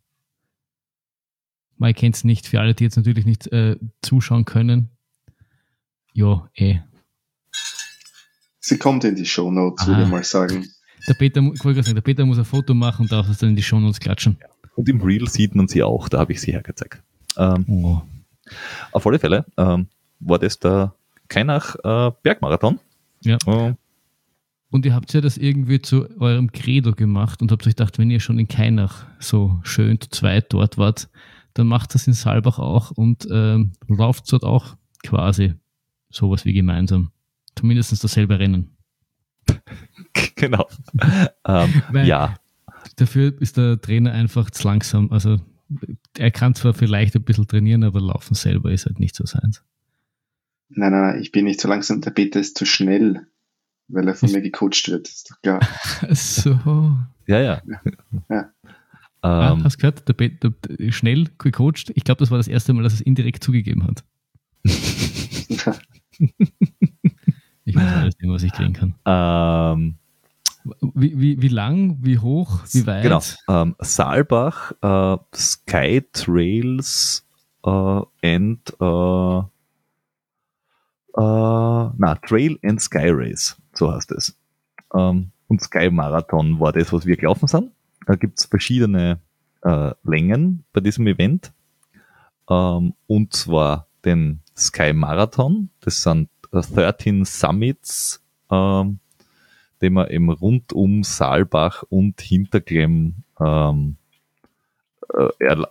Man erkennt es nicht. Für alle, die jetzt natürlich nicht äh, zuschauen können. Ja, eh. Sie kommt in die Shownotes, würde ich mal sagen. Der Peter, sagen, der Peter muss ein Foto machen und darf es dann in die Shownotes klatschen. Und im Reel sieht man sie auch, da habe ich sie hergezeigt. Ähm, Oh. auf alle Fälle ähm, war das der Kainach äh, Bergmarathon. Ja. Äh, Und ihr habt ja das irgendwie zu eurem Credo gemacht und habt euch gedacht, wenn ihr schon in Kainach so schön zu zweit dort wart, dann macht das in Saalbach auch und ähm, lauft dort auch quasi sowas wie gemeinsam. Zumindest dasselbe Rennen. genau. ähm, ja, Dafür ist der Trainer einfach zu langsam. Also er kann zwar vielleicht ein bisschen trainieren, aber laufen selber ist halt nicht so seins. Nein, nein, nein, ich bin nicht zu langsam, der Peter ist zu schnell, weil er von mir gecoacht wird, ist doch klar. So. ja, ja. Ja. Ah, Ähm, hast du gehört? Der, Pe- der, der schnell gecoacht. Ich glaube, das war das erste Mal, dass es indirekt zugegeben hat. Ich muss alles nehmen, was ich kriegen kann. ähm, Wie, wie, wie lang, wie hoch, wie weit? Genau. Ähm, Saalbach, äh, Sky Trails äh, and äh, äh, na, Trail and Sky Race, so heißt es. Und Sky Marathon war das, was wir gelaufen sind. Da gibt's verschiedene äh, Längen bei diesem Event. Und zwar den Sky Marathon, das sind äh, 13 Summits, ähm, den man eben rund um Saalbach und Hinterklemm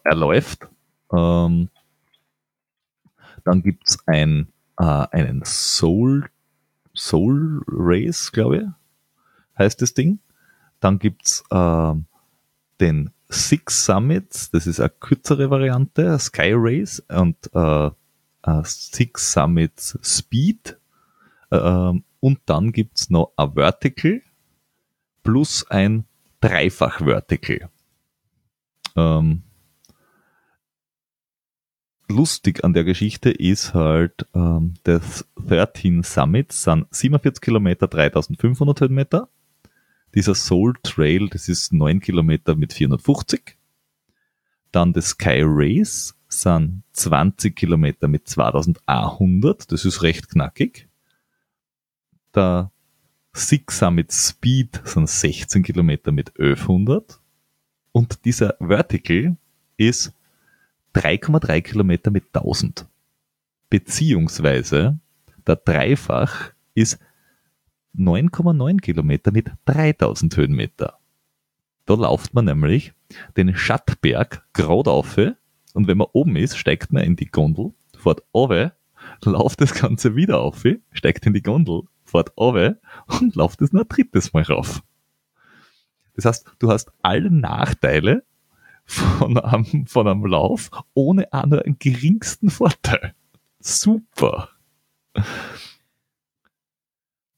erläuft. Ähm, dann gibt's ein, äh, einen Soul, Soul Race, glaube ich, heißt das Ding. Dann gibt's ähm, den Six Summits, das ist eine kürzere Variante, Sky Race und äh, äh, Six Summits Speed. Ähm, und dann gibt's noch ein Vertical plus ein Dreifach-Vertical. Ähm, lustig an der Geschichte ist halt, ähm, das 13 Summits sind 47 Kilometer, 3500 Höhenmeter. Dieser Soul Trail, das ist 9 Kilometer mit 450. Dann das Sky Race sind 20 Kilometer mit 2100. Das ist recht knackig. Der Six Summit Speed sind 16 Kilometer mit 1100. Und dieser Vertical ist 3,3 Kilometer mit 1000. Beziehungsweise der Dreifach ist 9,9 Kilometer mit 3000 Höhenmeter. Da lauft man nämlich den Schattberg gerade auf und wenn man oben ist, steigt man in die Gondel, fährt runter, lauft das Ganze wieder auf, steigt in die Gondel, fährt runter und lauft es noch ein drittes Mal rauf. Das heißt, du hast alle Nachteile von einem, von einem Lauf ohne auch nur einen geringsten Vorteil. Super.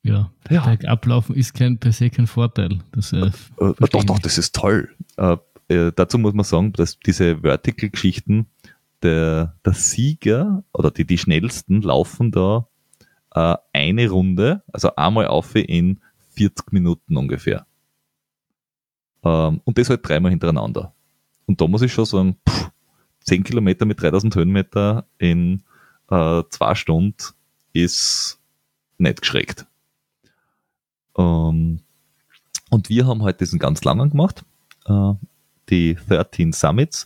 Ja, Ja. Bergablaufen ist kein, per se kein Vorteil. Das, äh, Äh, verstehe doch, doch, das ist toll. Äh, äh, dazu muss man sagen, dass diese Vertical-Geschichten, der, der Sieger oder die, die schnellsten laufen da äh, eine Runde, also einmal auf in 40 Minuten ungefähr. Ähm, und das halt dreimal hintereinander. Und da muss ich schon sagen, pff, 10 Kilometer mit 3000 Höhenmeter in äh, zwei Stunden ist nicht geschreckt. Ähm, und wir haben heute diesen ganz langen gemacht, äh, die 13 Summits.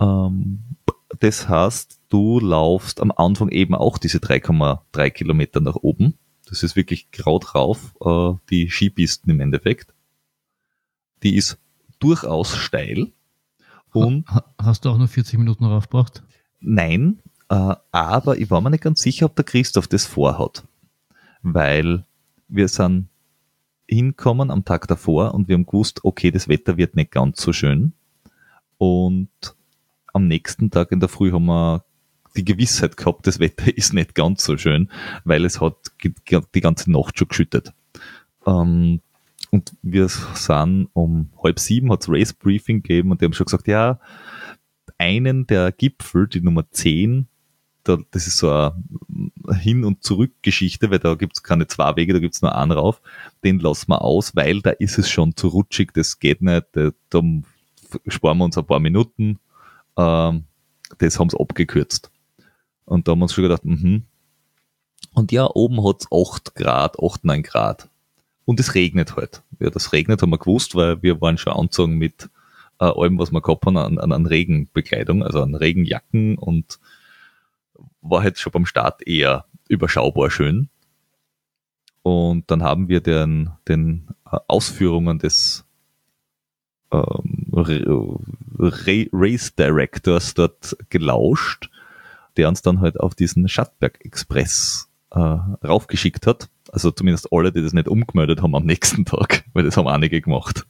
Ähm, das heißt, du laufst am Anfang eben auch diese 3,3 Kilometer nach oben. Das ist wirklich gerade rauf, äh, die Skipisten im Endeffekt. Die ist durchaus steil. Und Ha- Hast du auch nur 40 Minuten raufgebracht? Nein, äh, aber ich war mir nicht ganz sicher, ob der Christoph das vorhat. Weil wir sind hinkommen am Tag davor und wir haben gewusst, okay, das Wetter wird nicht ganz so schön. Und am nächsten Tag in der Früh haben wir die Gewissheit gehabt, das Wetter ist nicht ganz so schön, weil es hat die ganze Nacht schon geschüttet. Ähm, und wir sind um halb sieben hat es Race Briefing gegeben und die haben schon gesagt, ja, einen der Gipfel, die Nummer 10, da, das ist so eine Hin- und Zurück-Geschichte, weil da gibt es keine zwei Wege, da gibt es nur einen rauf. Den lassen wir aus, weil da ist es schon zu rutschig, das geht nicht, da, sparen wir uns ein paar Minuten. Ähm, das haben sie abgekürzt. Und da haben wir uns schon gedacht, mhm. Und ja, oben hat es 8 Grad, 8, 9 Grad. Und es regnet halt. Ja, das regnet, haben wir gewusst, weil wir waren schon anzogen mit äh, allem, was wir gehabt haben, an, an, an Regenbekleidung, also an Regenjacken und war halt schon beim Start eher überschaubar schön. Und dann haben wir den, den äh, Ausführungen des ähm, Race Directors dort gelauscht, der uns dann halt auf diesen Schattberg Express äh, raufgeschickt hat. Also zumindest alle, die das nicht umgemeldet haben am nächsten Tag, weil das haben einige gemacht.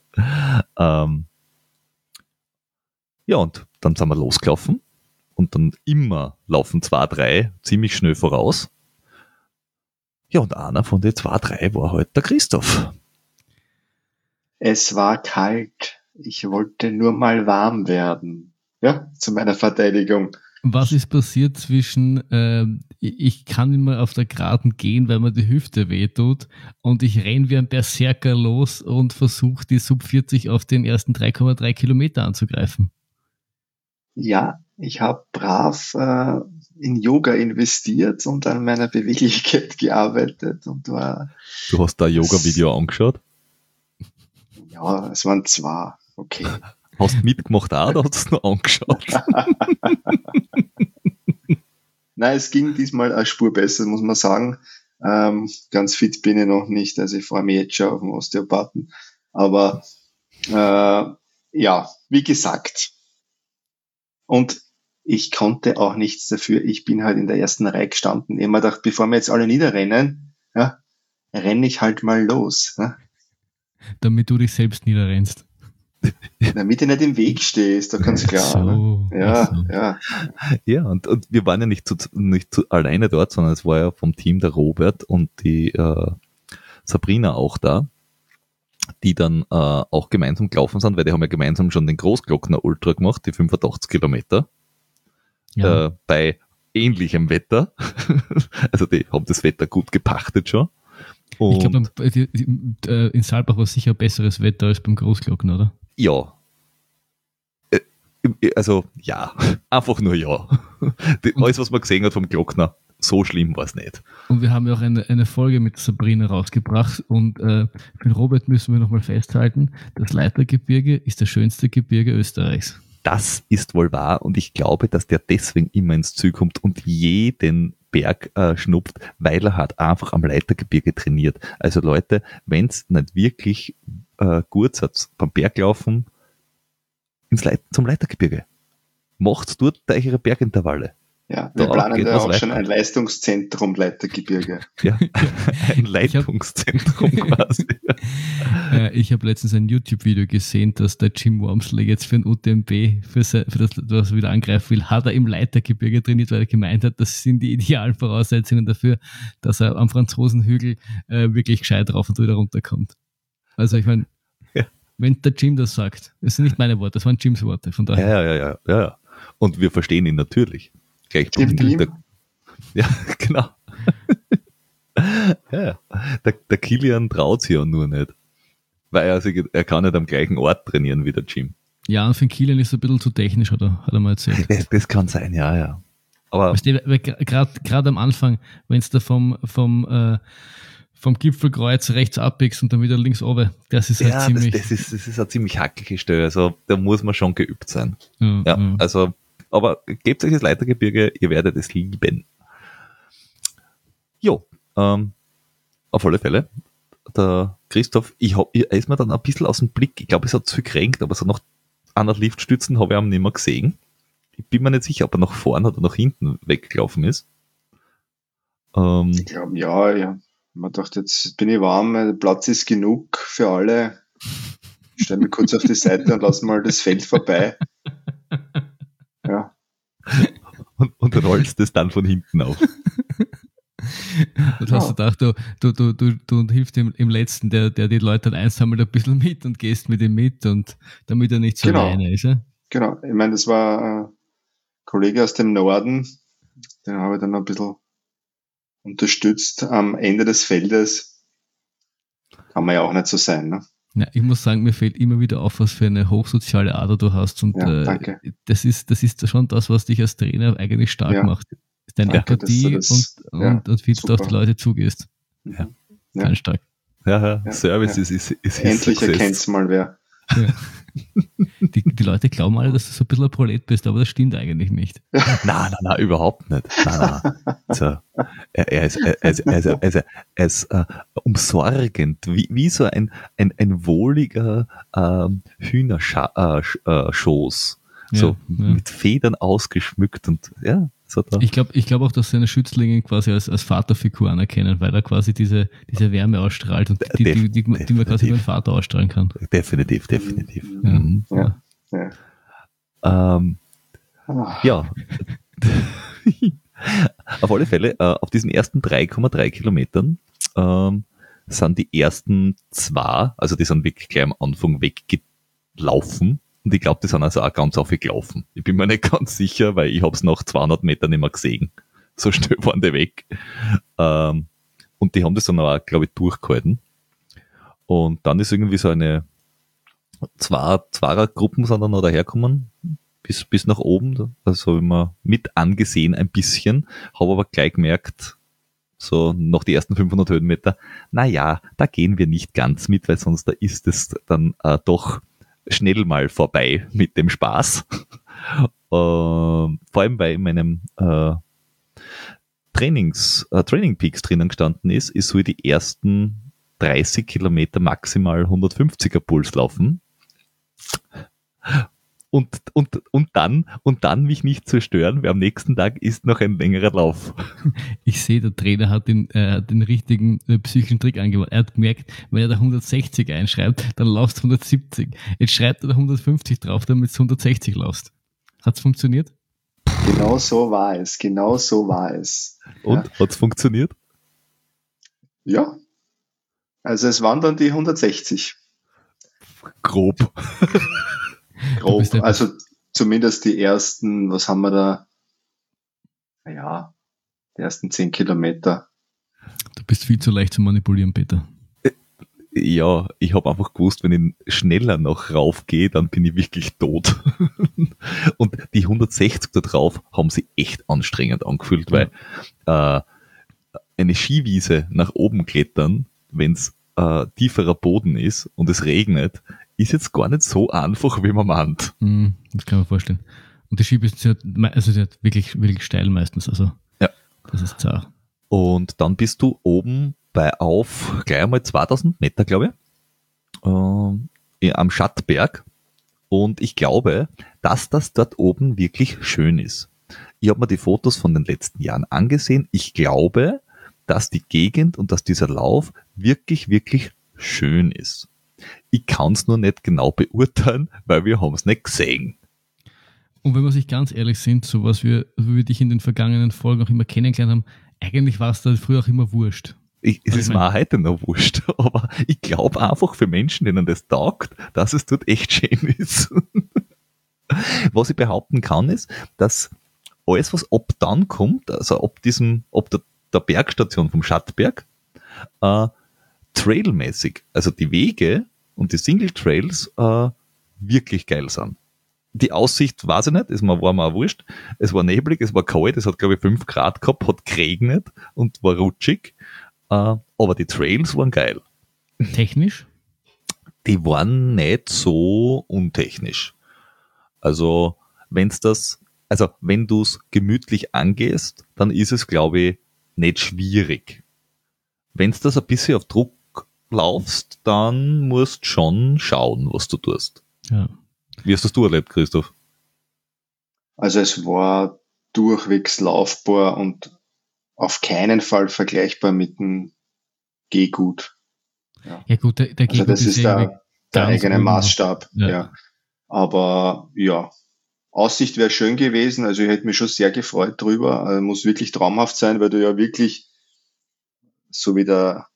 Ähm, ja, und dann sind wir losgelaufen und dann immer laufen zwei, drei ziemlich schnell voraus. Ja, und einer von den zwei, drei war halt der Christoph. Es war kalt. Ich wollte nur mal warm werden. Ja, zu meiner Verteidigung. Was ist passiert zwischen, äh, ich kann immer auf der Geraden gehen, weil mir die Hüfte wehtut und ich renne wie ein Berserker los und versuche die Sub 40 auf den ersten 3,3 Kilometer anzugreifen? Ja, ich habe brav äh, in Yoga investiert und an meiner Beweglichkeit gearbeitet und war. Du hast da Yoga-Video angeschaut? Ja, es waren zwei. Okay. Hast du mitgemacht auch oder hast du es nur angeschaut? Nein, es ging diesmal eine Spur besser, muss man sagen. Ähm, ganz fit bin ich noch nicht, also ich freue mich jetzt schon auf den Osteopathen. Aber äh, ja, wie gesagt. Und ich konnte auch nichts dafür. Ich bin halt in der ersten Reihe gestanden. Ich habe mir gedacht, bevor wir jetzt alle niederrennen, ja, renne ich halt mal los. Ja. Damit du dich selbst niederrennst. Damit du nicht im Weg stehst, da ganz klar. So, ne? Ja, so. ja. Ja, und, und wir waren ja nicht, zu, nicht zu, alleine dort, sondern es war ja vom Team der Robert und die äh, Sabrina auch da, die dann äh, auch gemeinsam gelaufen sind, weil die haben ja gemeinsam schon den Großglockner Ultra gemacht, die 85 Kilometer. Ja. Äh, bei ähnlichem Wetter. also die haben das Wetter gut gepachtet schon. Und ich glaube, äh, in Saalbach war sicher besseres Wetter als beim Großglockner, oder? Ja. Äh, also ja, einfach nur ja. Alles, was man gesehen hat vom Glockner, so schlimm war es nicht. Und wir haben ja auch eine, eine Folge mit Sabrina rausgebracht und äh, für Robert müssen wir nochmal festhalten, das Leitergebirge ist das schönste Gebirge Österreichs. Das ist wohl wahr und ich glaube, dass der deswegen immer ins Ziel kommt und jeden Berg äh, schnupft, weil er hat einfach am Leitergebirge trainiert. Also Leute, wenn es nicht wirklich äh, Gurzatz beim Berglaufen ins Leit zum Leitergebirge. Macht dort eure Bergintervalle. Ja, wir da planen da auch weiter. schon ein Leistungszentrum Leitergebirge. Ja, ein Leitungszentrum quasi. Äh, ich habe letztens ein YouTube-Video gesehen, dass der Jim Wormsley jetzt für ein UTMB, für, für das, was er wieder angreifen will, hat er im Leitergebirge trainiert, weil er gemeint hat, das sind die idealen Voraussetzungen dafür, dass er am Franzosenhügel äh, wirklich gescheit drauf und wieder runterkommt. Also ich meine, ja. wenn der Jim das sagt, das sind nicht meine Worte, das waren Jims Worte, von daher. Ja, ja, ja, ja, ja. Und wir verstehen ihn natürlich. Gleich Jim der, Ja, genau. ja, der, der Kilian traut sich ja nur nicht. Weil er, sich, er kann nicht am gleichen Ort trainieren wie der Jim. Ja, und für den Kilian ist er ein bisschen zu technisch, hat er, hat er mal erzählt. Das, das kann sein, ja, ja. Aber gerade am Anfang, wenn es da vom, vom äh, vom Gipfelkreuz rechts abbiegst und dann wieder links oben. Das ist halt ja, ziemlich. Das, das, ist, das ist eine ziemlich hackige Stelle. Also da muss man schon geübt sein. Ja, ja, ja. also, aber gebt euch das Leitergebirge, ihr werdet es lieben. Jo, ähm, auf alle Fälle. Der Christoph, ich hab, er ist mir dann ein bisschen aus dem Blick, ich glaube, es hat zu gekränkt, aber so noch einer Liftstützen habe ich ihn nicht mehr gesehen. Ich bin mir nicht sicher, ob er nach vorne oder nach hinten weggelaufen ist. Ähm, ich glaube, ja, ja. Man dachte, jetzt bin ich warm, der Platz ist genug für alle. Ich stelle mich kurz auf die Seite und lass mal das Feld vorbei. Ja. Und, und rollst es dann von hinten auf. Und hast du gedacht, du, du, du, du, du hilfst ihm im letzten, der, der die Leute dann einsammelt, ein bisschen mit und gehst mit ihm mit und damit er nicht so Genau. alleine ist. Ja? Genau, ich meine, das war ein Kollege aus dem Norden, den habe ich dann ein bisschen unterstützt am Ende des Feldes. Kann man ja auch nicht so sein, ne? Ja, ich muss sagen, mir fällt immer wieder auf, was für eine hochsoziale Ader du hast. Und Ja, äh, danke. das ist, das ist schon das, was dich als Trainer eigentlich stark Ja. macht. Deine Danke, Empathie du das- und, ja, und, und wie du super. auf die Leute zugehst. Ja. Ja. Ganz stark. Ja, Service ja. ist, ist, ist Endlich success. erkennt's mal wer. Die, die Leute glauben alle, dass du so ein bisschen ein Prolet bist, aber das stimmt eigentlich nicht. Nein, nein, nein, überhaupt nicht. Nein, nein. So, er, er ist, er, er ist, er ist, er ist, er ist äh, umsorgend, wie, wie so ein, ein, ein wohliger ähm, Hühnerschoß. So Ja, ja. mit Federn ausgeschmückt und ja. Ich glaube ich glaub auch, dass seine Schützlinge quasi als, als Vaterfigur anerkennen, weil er quasi diese, diese Wärme ausstrahlt und die, die, die, die, man quasi über den Vater ausstrahlen kann. definitiv, definitiv. Ja. Mhm. Ja. Ja. Ähm, Ah, ja. auf alle Fälle, äh, auf diesen ersten 3,3 Kilometern ähm, sind die ersten zwei, also die sind wirklich gleich am Anfang weggelaufen. Und ich glaube, die sind also auch ganz auf gelaufen. Ich bin mir nicht ganz sicher, weil ich habe es nach 200 Metern nicht mehr gesehen. So schnell waren die weg. Ähm, und die haben das dann auch, glaube ich, durchgehalten. Und dann ist irgendwie so eine zwei Zweiergruppen sind dann noch daherkommen, bis, bis nach oben. Das habe ich mir mit angesehen ein bisschen, habe aber gleich gemerkt, so noch die ersten 500 Höhenmeter, na ja, da gehen wir nicht ganz mit, weil sonst da ist es dann äh, doch schnell mal vorbei mit dem Spaß. Ähm, vor allem, weil in meinem äh, Trainings, äh, Training Peaks drinnen gestanden ist, ist so die ersten 30 Kilometer maximal 150er Puls laufen. Und, und, und dann, und dann mich nicht zerstören, weil am nächsten Tag ist noch ein längerer Lauf. Ich sehe, der Trainer hat den, äh, hat den richtigen äh, psychischen Trick angewandt. Er hat gemerkt, wenn er da 160 einschreibt, dann laufst du 170. Jetzt schreibt er da 150 drauf, damit du 160 laufst. Hat's funktioniert? Genau so war es, genau so war es. Und hat's funktioniert? Ja. Also es waren dann die 160. Grob. Grob. der- Also zumindest die ersten, was haben wir da? Naja, die ersten 10 Kilometer. Du bist viel zu leicht zu manipulieren, Peter. Ja, ich habe einfach gewusst, wenn ich schneller noch raufgehe, dann bin ich wirklich tot. Und die 160 da drauf haben sie echt anstrengend angefühlt, weil äh, eine Skiwiese nach oben klettern, wenn's äh, tieferer Boden ist und es regnet, ist jetzt gar nicht so einfach, wie man meint. Hm, das kann man vorstellen. Und die Skipiste sind halt, also sind halt wirklich, wirklich steil meistens. Also, Ja. das ist zart. Und dann bist du oben bei auf gleich einmal 2000 Meter, glaube ich, ja, am Schattberg. Und ich glaube, dass das dort oben wirklich schön ist. Ich habe mir die Fotos von den letzten Jahren angesehen. Ich glaube, dass die Gegend und dass dieser Lauf wirklich, wirklich schön ist. Ich kann es nur nicht genau beurteilen, weil wir haben es nicht gesehen. Und wenn wir sich ganz ehrlich sind, so was wir, wie wir dich in den vergangenen Folgen auch immer kennengelernt haben, eigentlich war es da früher auch immer wurscht. Ich, es Ich ist mir auch heute noch wurscht, aber ich glaube einfach für Menschen, denen das taugt, dass es dort echt schön ist. was ich behaupten kann, ist, dass alles, was ab dann kommt, also ab diesem, ab der, der Bergstation vom Schattberg, äh, trailmäßig, also die Wege und die Single Trails äh, wirklich geil sind. Die Aussicht weiß ich nicht, es war mir auch wurscht. Es war neblig, es war kalt, es hat glaube ich 5 Grad gehabt, hat geregnet und war rutschig. Äh, aber die Trails waren geil. Technisch? Die waren nicht so untechnisch. Also, wenn's das, also wenn du's gemütlich angehst, dann ist es, glaube ich, nicht schwierig. Wenn's das ein bisschen auf Druck laufst, dann musst schon schauen, was du tust. Ja. Wie hast das du erlebt, Christoph? Also es war durchwegs laufbar und auf keinen Fall vergleichbar mit dem Gehgut. Ja gut, der, der Also das ist ja der, der eigene. Maßstab. Ja. Ja. Aber ja, Aussicht wäre schön gewesen. Also ich hätte mich schon sehr gefreut drüber. Also muss wirklich traumhaft sein, weil du ja wirklich so wie der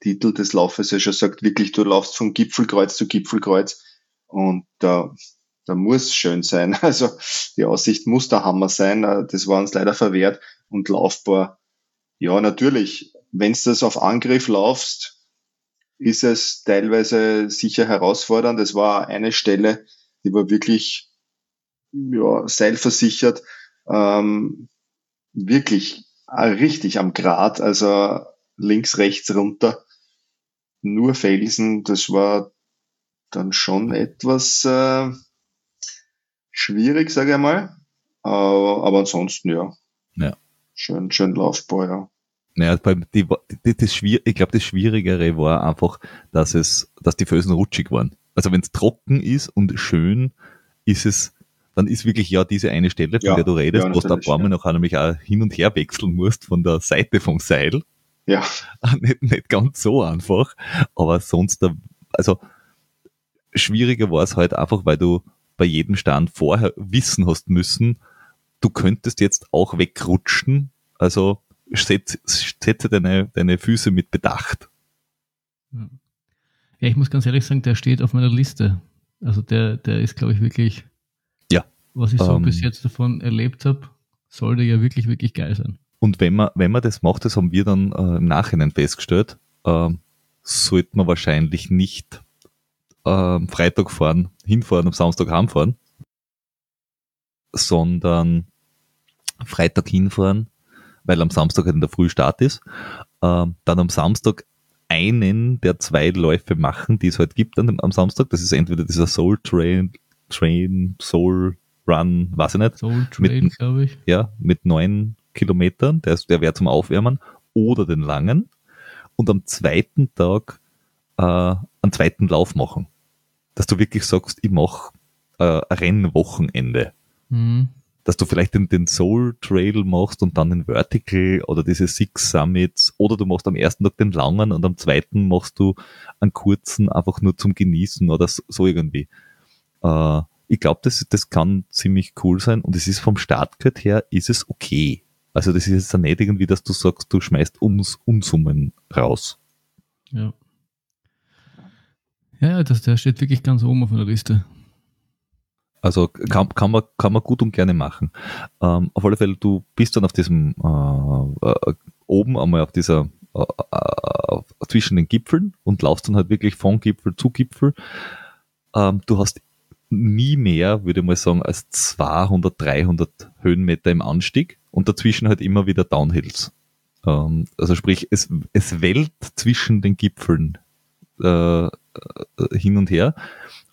Titel des Laufes ja schon sagt, wirklich, du laufst von Gipfelkreuz zu Gipfelkreuz und da, da muss schön sein. Also die Aussicht muss der Hammer sein. Das war uns leider verwehrt und laufbar. Ja, natürlich, wenn du das auf Angriff laufst, ist es teilweise sicher herausfordernd. Es war eine Stelle, die war wirklich ja, seilversichert, ähm, wirklich äh, richtig am Grat, also links, rechts runter, nur Felsen, das war dann schon etwas äh, schwierig, sage ich mal. Äh, aber ansonsten ja. Ja. Schön, schön laufbar, ja. Naja, die, die, das Schwier ich glaube, das Schwierigere war einfach, dass es, dass die Felsen rutschig waren. Also wenn es trocken ist und schön, ist es, dann ist wirklich ja diese eine Stelle, von Ja, der du redest, ja, wo du ein paar Mal ja. nachher nämlich auch hin und her wechseln musst von der Seite vom Seil. Ja, nicht, nicht ganz so einfach, aber sonst, also schwieriger war es halt einfach, weil du bei jedem Stand vorher wissen hast müssen, du könntest jetzt auch wegrutschen, also setz, setze deine, deine Füße mit Bedacht. Ja, ich muss ganz ehrlich sagen, der steht auf meiner Liste. Also der, der ist, glaube ich, wirklich, Ja. was ich so Ähm. bis jetzt davon erlebt habe, sollte ja wirklich, wirklich geil sein. Und wenn man, wenn man das macht, das haben wir dann äh, im Nachhinein festgestellt, ähm, sollte man wahrscheinlich nicht ähm, Freitag fahren, hinfahren, am Samstag heimfahren, sondern Freitag hinfahren, weil am Samstag halt in der Früh Start ist, ähm, dann am Samstag einen der zwei Läufe machen, die es halt gibt an dem, am Samstag. Das ist entweder dieser Soul Train, Train, Soul Run, weiß ich nicht, Soul Trail, Mit- glaube ich. ja, mit neun Kilometern, der, ist- der wäre zum Aufwärmen, oder den langen, und am zweiten Tag äh, einen zweiten Lauf machen. Dass du wirklich sagst, ich mache äh, ein Rennwochenende. Mhm. Dass du vielleicht den, den Soul Trail machst und dann den Vertical oder diese Six Summits, oder du machst am ersten Tag den langen und am zweiten machst du einen kurzen einfach nur zum Genießen oder so, so irgendwie. Äh, ich glaube, das, das kann ziemlich cool sein und es ist vom Startgeld her, ist es okay. Also das ist jetzt dann nicht irgendwie, dass du sagst, du schmeißt Ums, Unsummen raus. Ja. Ja, das, der steht wirklich ganz oben auf meiner Liste. Also kann, kann, man, kann man gut und gerne machen. Ähm, auf alle Fälle, du bist dann auf diesem, äh, äh, oben einmal auf dieser, äh, äh, zwischen den Gipfeln und laufst dann halt wirklich von Gipfel zu Gipfel. Ähm, du hast nie mehr, würde ich mal sagen, als 200, 300 Höhenmeter im Anstieg und dazwischen halt immer wieder Downhills. Ähm, also sprich, es, es wellt zwischen den Gipfeln äh, äh, hin und her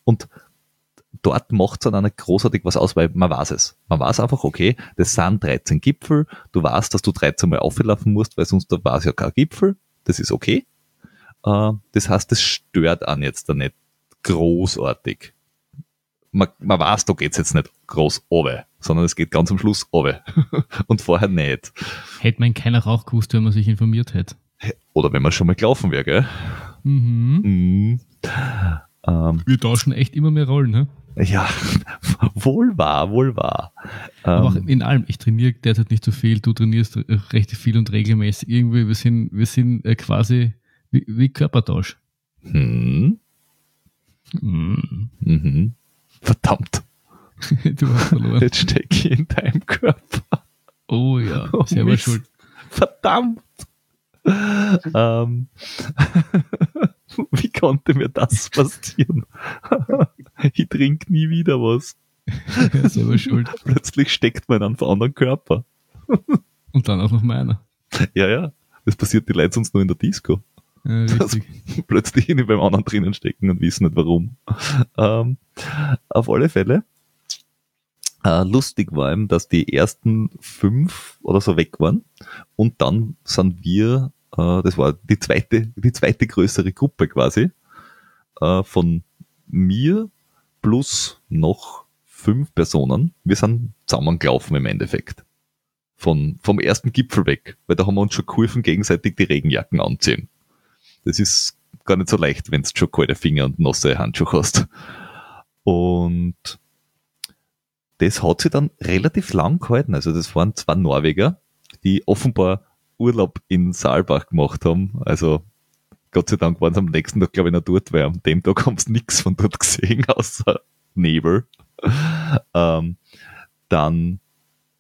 und dort macht es dann auch nicht großartig was aus, weil man weiß es. Man weiß einfach, okay, das sind 13 Gipfel, du weißt, dass du 13 Mal auflaufen musst, weil sonst da war es ja kein Gipfel, das ist okay. Äh, das heißt, das stört einen jetzt da nicht großartig. Man, man weiß, da geht's jetzt nicht groß oben, sondern es geht ganz am Schluss oben und vorher nicht. Hätte man keiner Rauch gewusst, wenn man sich informiert hätte. Oder wenn man schon mal gelaufen wäre, gell? Mhm. Mhm. Ähm, Wir tauschen echt immer mehr Rollen, ne? ja, wohl wahr, wohl wahr. Aber auch Ähm, in allem, ich trainiere derzeit nicht so viel, du trainierst recht viel und regelmäßig. Irgendwie, wir sind, wir sind äh, quasi wie, wie Körpertausch. hm, Mhm. mhm. Verdammt, Du hast verloren. jetzt stecke ich in deinem Körper. Oh ja, Oh, selber Mist. schuld. Verdammt. ähm, wie konnte mir das passieren? ich trinke nie wieder was. Ja, selber schuld. Plötzlich steckt man in einem anderen Körper. Und dann auch noch meiner. Ja, ja. Das passiert die Leute sonst nur in der Disco. Ja, plötzlich in beim anderen drinnen stecken und wissen nicht warum. Ähm, auf alle Fälle. Äh, lustig war eben, dass die ersten fünf oder so weg waren und dann sind wir, äh, das war die zweite, die zweite größere Gruppe quasi, äh, von mir plus noch fünf Personen. Wir sind zusammengelaufen im Endeffekt. Von, vom ersten Gipfel weg, weil da haben wir uns schon geholfen, gegenseitig die Regenjacken anziehen. Das ist gar nicht so leicht, wenn du schon kalte Finger und nasse Handschuhe hast. Und das hat sich dann relativ lang gehalten. Also das waren zwei Norweger, die offenbar Urlaub in Saalbach gemacht haben. Also Gott sei Dank waren sie am nächsten Tag, glaube ich, noch dort, weil an dem Tag haben sie nichts von dort gesehen, außer Nebel. Ähm, dann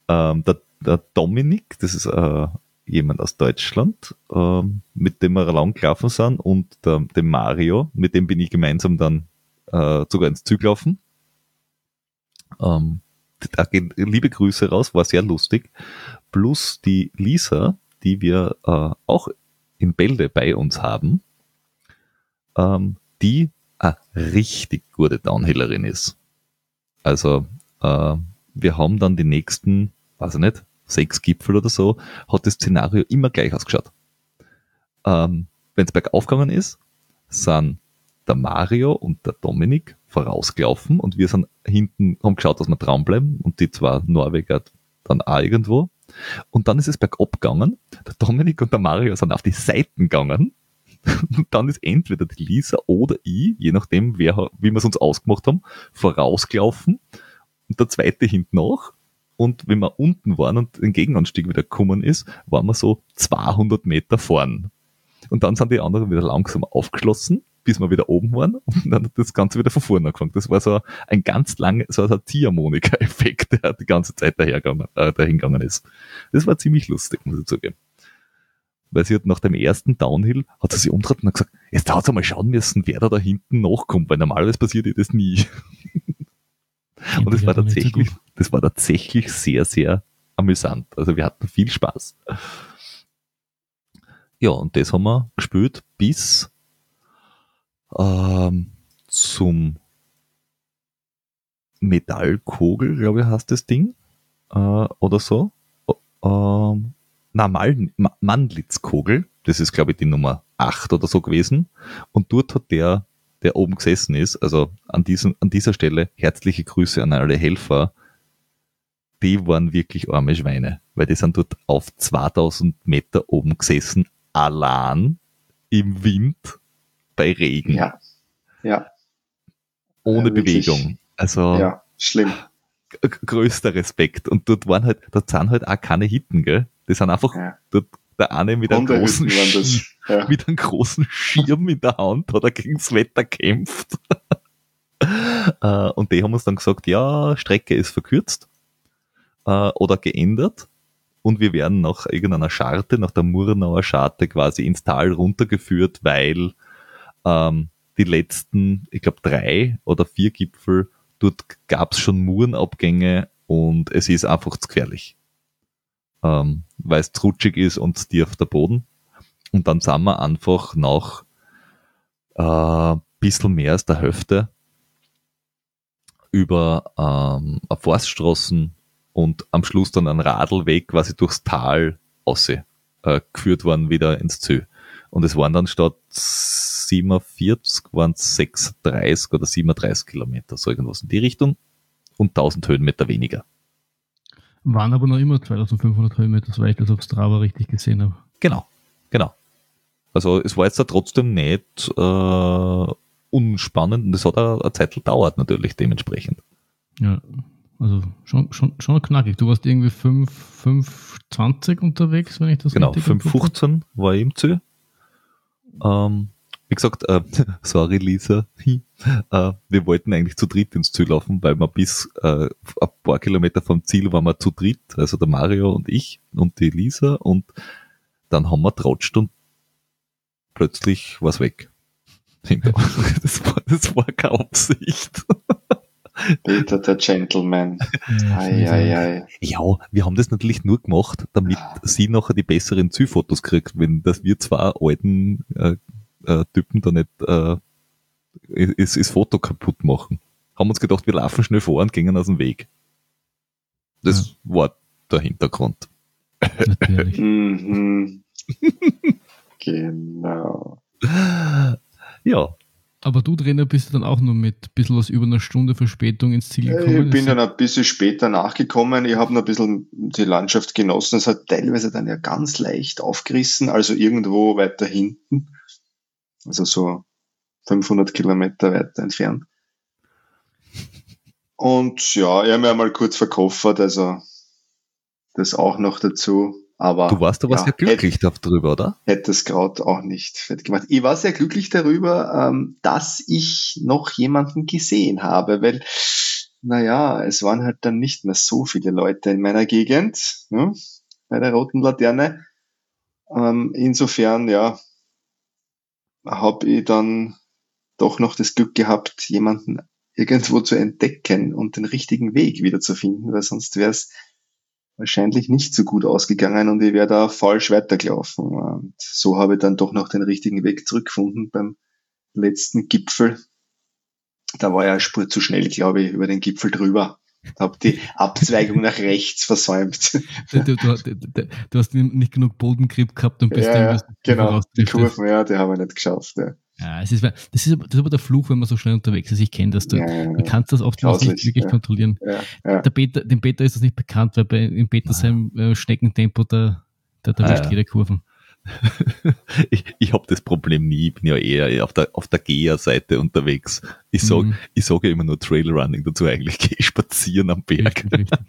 ähm, der, der Dominik, das ist äh, jemand aus Deutschland, ähm, mit dem wir lang gelaufen sind, und der, dem Mario, mit dem bin ich gemeinsam dann äh, sogar ins Zug gelaufen. Ähm, da gehen liebe Grüße raus, war sehr lustig. Plus die Lisa, die wir äh, auch in Bälde bei uns haben, ähm, die eine richtig gute Downhillerin ist. Also äh, wir haben dann die nächsten, weiß ich nicht, sechs Gipfel oder so, hat das Szenario immer gleich ausgeschaut. Ähm, Wenn es bergauf gegangen ist, sind der Mario und der Dominik vorausgelaufen und wir sind hinten, haben geschaut, dass wir dranbleiben und die zwei Norweger dann auch irgendwo. Und dann ist es bergab gegangen. Der Dominik und der Mario sind auf die Seiten gegangen. Und dann ist entweder die Lisa oder ich, je nachdem, wer, wie wir es uns ausgemacht haben, vorausgelaufen und der zweite hinten nach. Und wenn wir unten waren und den Gegenanstieg wieder gekommen ist, waren wir so 200 Meter vorn. Und dann sind die anderen wieder langsam aufgeschlossen, bis wir wieder oben waren und dann hat das Ganze wieder von vorne angefangen. Das war so ein ganz lange, so ein Ziehharmonika-Effekt, der die ganze Zeit dahergegangen, äh, dahingegangen ist. Das war ziemlich lustig, muss ich zugeben. Weil sie hat nach dem ersten Downhill, hat sie sich umgedreht und gesagt, jetzt hat sie mal schauen müssen, wer da da hinten nachkommt, weil normalerweise passiert ihr das nie. und das war tatsächlich, das war tatsächlich sehr, sehr amüsant. Also wir hatten viel Spaß. Ja, und das haben wir gespielt bis ähm, zum Metallkogel, glaube ich, heißt das Ding. Äh, oder so. Ähm, na, Mal. Das ist, glaube ich, die Nummer 8 oder so gewesen. Und dort hat der, der oben gesessen ist, also an, diesem, an dieser Stelle herzliche Grüße an alle Helfer. Die waren wirklich arme Schweine, weil die sind dort auf 2000 Meter oben gesessen, allein im Wind bei Regen. Ja. Ja. Ohne ja, Bewegung. Also. Ja, schlimm. Größter Respekt. Und dort waren halt, dort sind halt auch keine Hitten, gell? Die sind einfach ja. dort, der eine mit einem, großen ja. mit einem großen Schirm in der Hand hat er gegen das Wetter kämpft. Äh, und die haben uns dann gesagt, ja, Strecke ist verkürzt äh, oder geändert und wir werden nach irgendeiner Scharte, nach der Murnauer Scharte quasi ins Tal runtergeführt, weil ähm, die letzten, ich glaube, drei oder vier Gipfel, dort gab es schon Murenabgänge und es ist einfach zu gefährlich. Ähm, weil es rutschig ist und tief der Boden. Und dann sind wir einfach nach äh, bisschen mehr als der Hälfte über ähm, Forststraßen und am Schluss dann ein Radlweg quasi durchs Tal aussehen, äh, geführt worden wieder ins Ziel. Und es waren dann statt 47, waren es 36 oder 37 Kilometer, so irgendwas in die Richtung. Und 1000 Höhenmeter weniger. Waren aber noch immer 2500 Höhenmeter, soweit ich das auf Strava richtig gesehen habe. Genau, genau. Also es war jetzt da trotzdem nicht äh, unspannend und es hat auch eine Zeit gedauert natürlich dementsprechend. Ja, also schon, schon, schon knackig. Du warst irgendwie 5,20 unterwegs, wenn ich das genau, richtig Genau, 5,15 war ich im Ziel. Ähm, wie gesagt, äh, sorry Lisa, äh, wir wollten eigentlich zu dritt ins Ziel laufen, weil wir bis äh, ein paar Kilometer vom Ziel waren wir zu dritt, also der Mario und ich und die Lisa und dann haben wir tratscht und plötzlich war es weg. Das war, das war keine Absicht. Peter der Gentleman. Ei, ei, ei. Ja, wir haben das natürlich nur gemacht, damit sie nachher die besseren Zielfotos kriegt, wenn das wir zwei alten äh, äh, Typen da nicht äh, ist, ist Foto kaputt machen. Haben uns gedacht, wir laufen schnell vor und gehen aus dem Weg. Das ja. war der Hintergrund. Natürlich. Mhm. genau. Ja, aber du, Trainer, bist dann auch nur mit ein bisschen was über einer Stunde Verspätung ins Ziel gekommen? Ich bin dann ein bisschen später nachgekommen. Ich habe noch ein bisschen die Landschaft genossen. Es hat teilweise dann ja ganz leicht aufgerissen, also irgendwo weiter hinten. Also so 500 Kilometer weiter entfernt. Und ja, ich habe mir einmal kurz verkoffert, also das auch noch dazu. Aber, du warst aber ja, sehr glücklich hätte, darüber, oder? Hätte es gerade auch nicht fett gemacht. Ich war sehr glücklich darüber, ähm, dass ich noch jemanden gesehen habe, weil, naja, es waren halt dann nicht mehr so viele Leute in meiner Gegend, ne, bei der roten Laterne. Ähm, insofern, ja, habe ich dann doch noch das Glück gehabt, jemanden irgendwo zu entdecken und den richtigen Weg wieder zu finden, weil sonst wäre es wahrscheinlich nicht so gut ausgegangen und ich wäre da falsch weitergelaufen. Und so habe ich dann doch noch den richtigen Weg zurückgefunden beim letzten Gipfel. Da war ja eine Spur zu schnell, glaube ich, über den Gipfel drüber. Habe die Abzweigung nach rechts versäumt. Du, du, du, du, hast nicht genug Bodengrip gehabt und bist ja, ja, genau, die Kurven, ja, die haben wir nicht geschafft. Ja. Ja, es ist, das, ist, das ist aber der Fluch, wenn man so schnell unterwegs ist. Ich kenne das. Du, ja, du kannst das oft nicht wirklich ja. kontrollieren. Ja, Der Beta, dem Beta ist das nicht bekannt, weil bei, im Beta seinem äh, Schneckentempo, da, da, da ah, jede Kurven. ich ich habe das Problem nie, ich bin ja eher auf der, auf der Geher-Seite unterwegs. Ich sage mhm. ich sag ja immer nur Trailrunning dazu, eigentlich gehe ich spazieren am Berg. Richtig, richtig.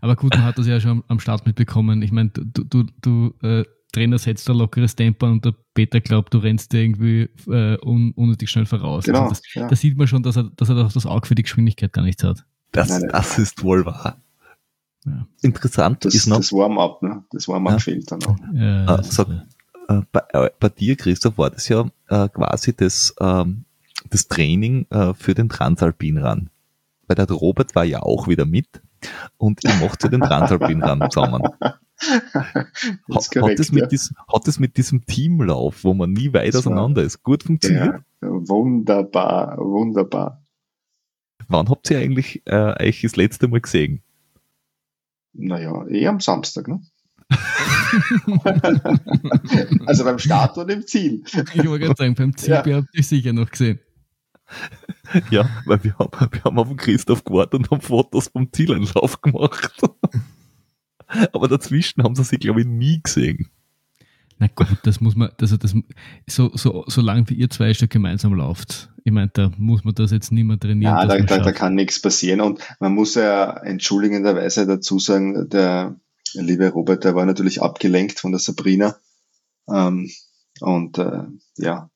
Aber gut, man hat das ja schon am Start mitbekommen. Ich meine, du, du, du äh, Trainer setzt ein lockeres Tempo und der Peter glaubt, du rennst irgendwie äh, un unnötig schnell voraus. Genau, also das, ja. Da sieht man schon, dass er, dass er das Auge für die Geschwindigkeit gar nichts hat. Das, nein, nein, das ist wohl wahr. Ja. Interessant das, ist noch. Das Warm-up, ne? Das Warm-up ja. fehlt dann auch. Ja, äh, sag, äh, bei, äh, bei, dir, Christoph, war das ja äh, quasi das, ähm, das Training äh, für den Transalpin ran. Weil der Robert war ja auch wieder mit und ihr macht ja den Transalpin ran zusammen. hat, korrekt, hat, es mit ja. diesem, hat es mit diesem Teamlauf, wo man nie weit das auseinander ist, gut funktioniert? Ja, wunderbar, wunderbar. Wann habt ihr eigentlich äh, euch das letzte Mal gesehen? Naja, eh am Samstag, ne? also beim Start und im Ziel. Ich wollte gerade sagen, beim Ziel ja. habt ihr sicher noch gesehen. Ja, weil wir haben, wir haben auf den Christoph gewartet und haben Fotos vom Zieleinlauf gemacht. Aber dazwischen haben sie sich, glaube ich, nie gesehen. Na gut, das muss man, also das, so, so, solange wie ihr zwei schon gemeinsam lauft, ich meine, da muss man das jetzt nicht mehr trainieren. Ja, da, da, da, kann nichts passieren und man muss ja entschuldigenderweise dazu sagen, der liebe Robert, der war natürlich abgelenkt von der Sabrina ähm, und äh, ja,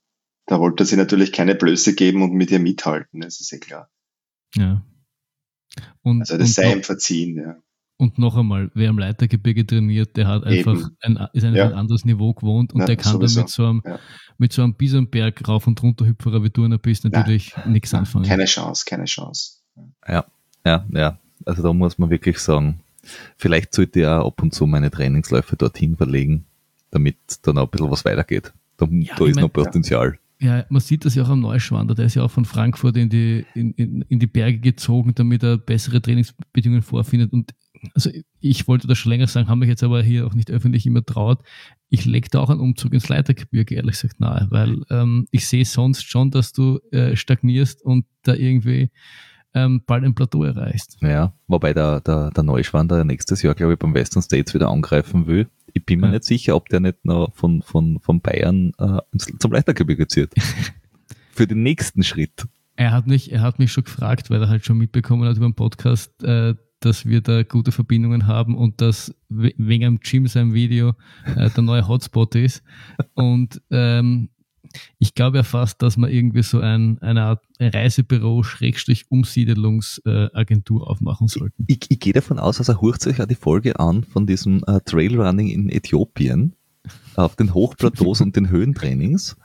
da wollte er sich natürlich keine Blöße geben und mit ihr mithalten, das ist ja klar. Ja. Und, also das und sei ihm verziehen, ja. Und noch einmal, wer am Leitergebirge trainiert, der hat einfach ein, ist einfach ja. ein anderes Niveau gewohnt und ja, der kann sowieso. dann mit so einem, ja. mit so einem Bisonberg rauf und runter Hüpferer, wie du einer bist, natürlich nichts anfangen. Keine Chance, keine Chance. Ja, ja, ja. Also da muss man wirklich sagen, vielleicht sollte ich auch ab und zu meine Trainingsläufe dorthin verlegen, damit dann auch ein bisschen was weitergeht. Da, da ist mein, noch Potenzial. Ja, man sieht das ja auch am Neuschwander, der ist ja auch von Frankfurt in die, in, in, in die Berge gezogen, damit er bessere Trainingsbedingungen vorfindet. Und also ich wollte das schon länger sagen, habe mich jetzt aber hier auch nicht öffentlich immer traut. Ich lege da auch einen Umzug ins Leitergebirge, ehrlich gesagt, nahe, weil ähm, ich sehe sonst schon, dass du äh, stagnierst und da irgendwie ähm, bald ein Plateau erreichst. Ja, wobei der, der, der Neuschwander nächstes Jahr, glaube ich, beim Western States wieder angreifen will. Ich bin mir ja. nicht sicher, ob der nicht noch von, von, von Bayern äh, zum Leitergebirge zieht. Für den nächsten Schritt. Er hat mich, er hat mich schon gefragt, weil er halt schon mitbekommen hat über den Podcast, äh, dass wir da gute Verbindungen haben und dass wegen am Gym sein Video äh, der neue Hotspot ist. Und ähm, ich glaube ja fast, dass man irgendwie so ein, eine Art Reisebüro Schrägstrich Umsiedelungsagentur äh, aufmachen sollten. Ich, ich, gehe davon aus, also hört sich ja die Folge an von diesem äh, Trailrunning in Äthiopien auf den Hochplateaus und den Höhentrainings.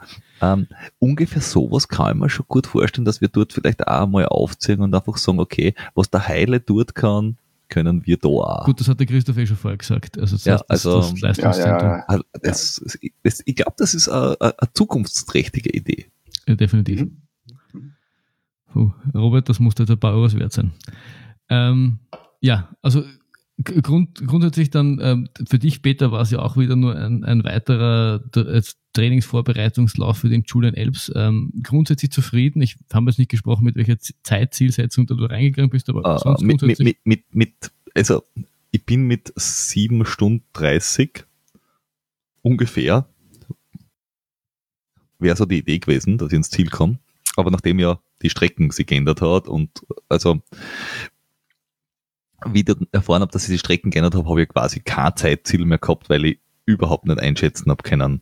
Ähm, ungefähr sowas kann ich mir schon gut vorstellen, dass wir dort vielleicht auch mal aufziehen und einfach sagen, okay, was der Heile dort kann, können wir da auch. Gut, das hat der Christoph eh schon vorher gesagt. Also, das ja, also das Leistungszentrum. Ja, ja, also das, das, ich glaube, das ist eine, eine, zukunftsträchtige Idee. Ja, definitiv. Mhm. Puh, Robert, das muss jetzt ein paar Euros wert sein. Ähm, ja, also Grund, grundsätzlich dann ähm, für dich, Peter, war es ja auch wieder nur ein, ein weiterer Trainingsvorbereitungslauf für den Julian Elbs. Ähm, grundsätzlich zufrieden. Ich habe jetzt nicht gesprochen, mit welcher Zeitzielsetzung du reingegangen bist, aber uh, sonst mit, mit, mit, mit, also ich bin mit 7 Stunden 30 ungefähr wäre so die Idee gewesen, dass ich ins Ziel komme. Aber nachdem ja die Strecken sich geändert hat und also wie ich erfahren habe, dass ich die Strecken geändert habe, habe ich quasi kein Zeitziel mehr gehabt, weil ich überhaupt nicht einschätzen habe können,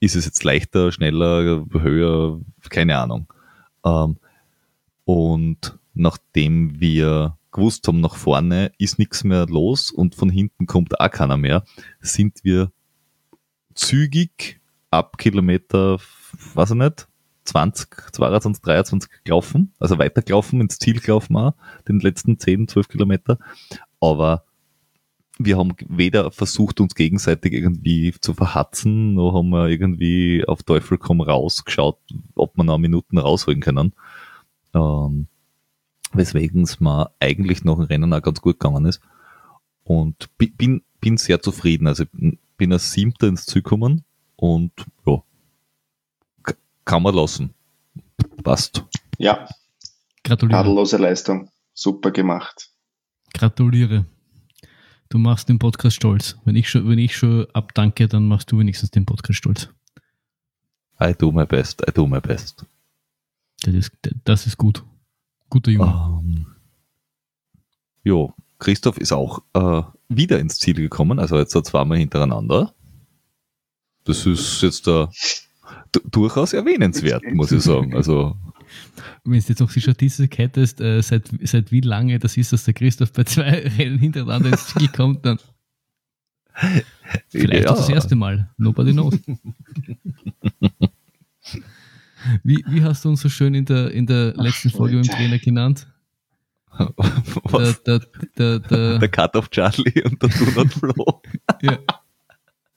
ist es jetzt leichter, schneller, höher, keine Ahnung. Ähm, und nachdem wir gewusst haben, nach vorne ist nichts mehr los und von hinten kommt auch keiner mehr, sind wir zügig ab Kilometer, weiß ich nicht, 20, 22, 23 gelaufen, also weitergelaufen, ins Ziel gelaufen auch, den letzten 10, 12 Kilometer. Aber wir haben weder versucht, uns gegenseitig irgendwie zu verhatzen, noch haben wir irgendwie auf Teufel komm raus geschaut, ob wir noch Minuten rausholen können. Ähm, weswegen es mir eigentlich noch ein Rennen auch ganz gut gegangen ist. Und bin, bin sehr zufrieden. Also bin als Siebter ins Ziel gekommen und ja, kann man lassen. Passt. Ja. Gratuliere. Tadellose Leistung. Super gemacht. Gratuliere. Du machst den Podcast stolz. Wenn ich schon, wenn ich schon abdanke, dann machst du wenigstens den Podcast stolz. I do my best, I do my best. Das ist, das ist gut. Guter Junge. Um, ähm, jo, Christoph ist auch äh, wieder ins Ziel gekommen, also jetzt zweimal hintereinander. Das ist jetzt äh, durchaus erwähnenswert, muss ich sagen. Also wenn du jetzt noch die Statistik hättest, äh, seit, seit wie lange das ist, dass der Christoph bei zwei Rennen hintereinander ins Ziel kommt, dann vielleicht ja. das erste Mal. Nobody knows. wie, wie hast du uns so schön in der, in der letzten Folge im Trainer genannt? Was? Der, der, der, der, der Cut of Charlie und der Do Not Flow. ja.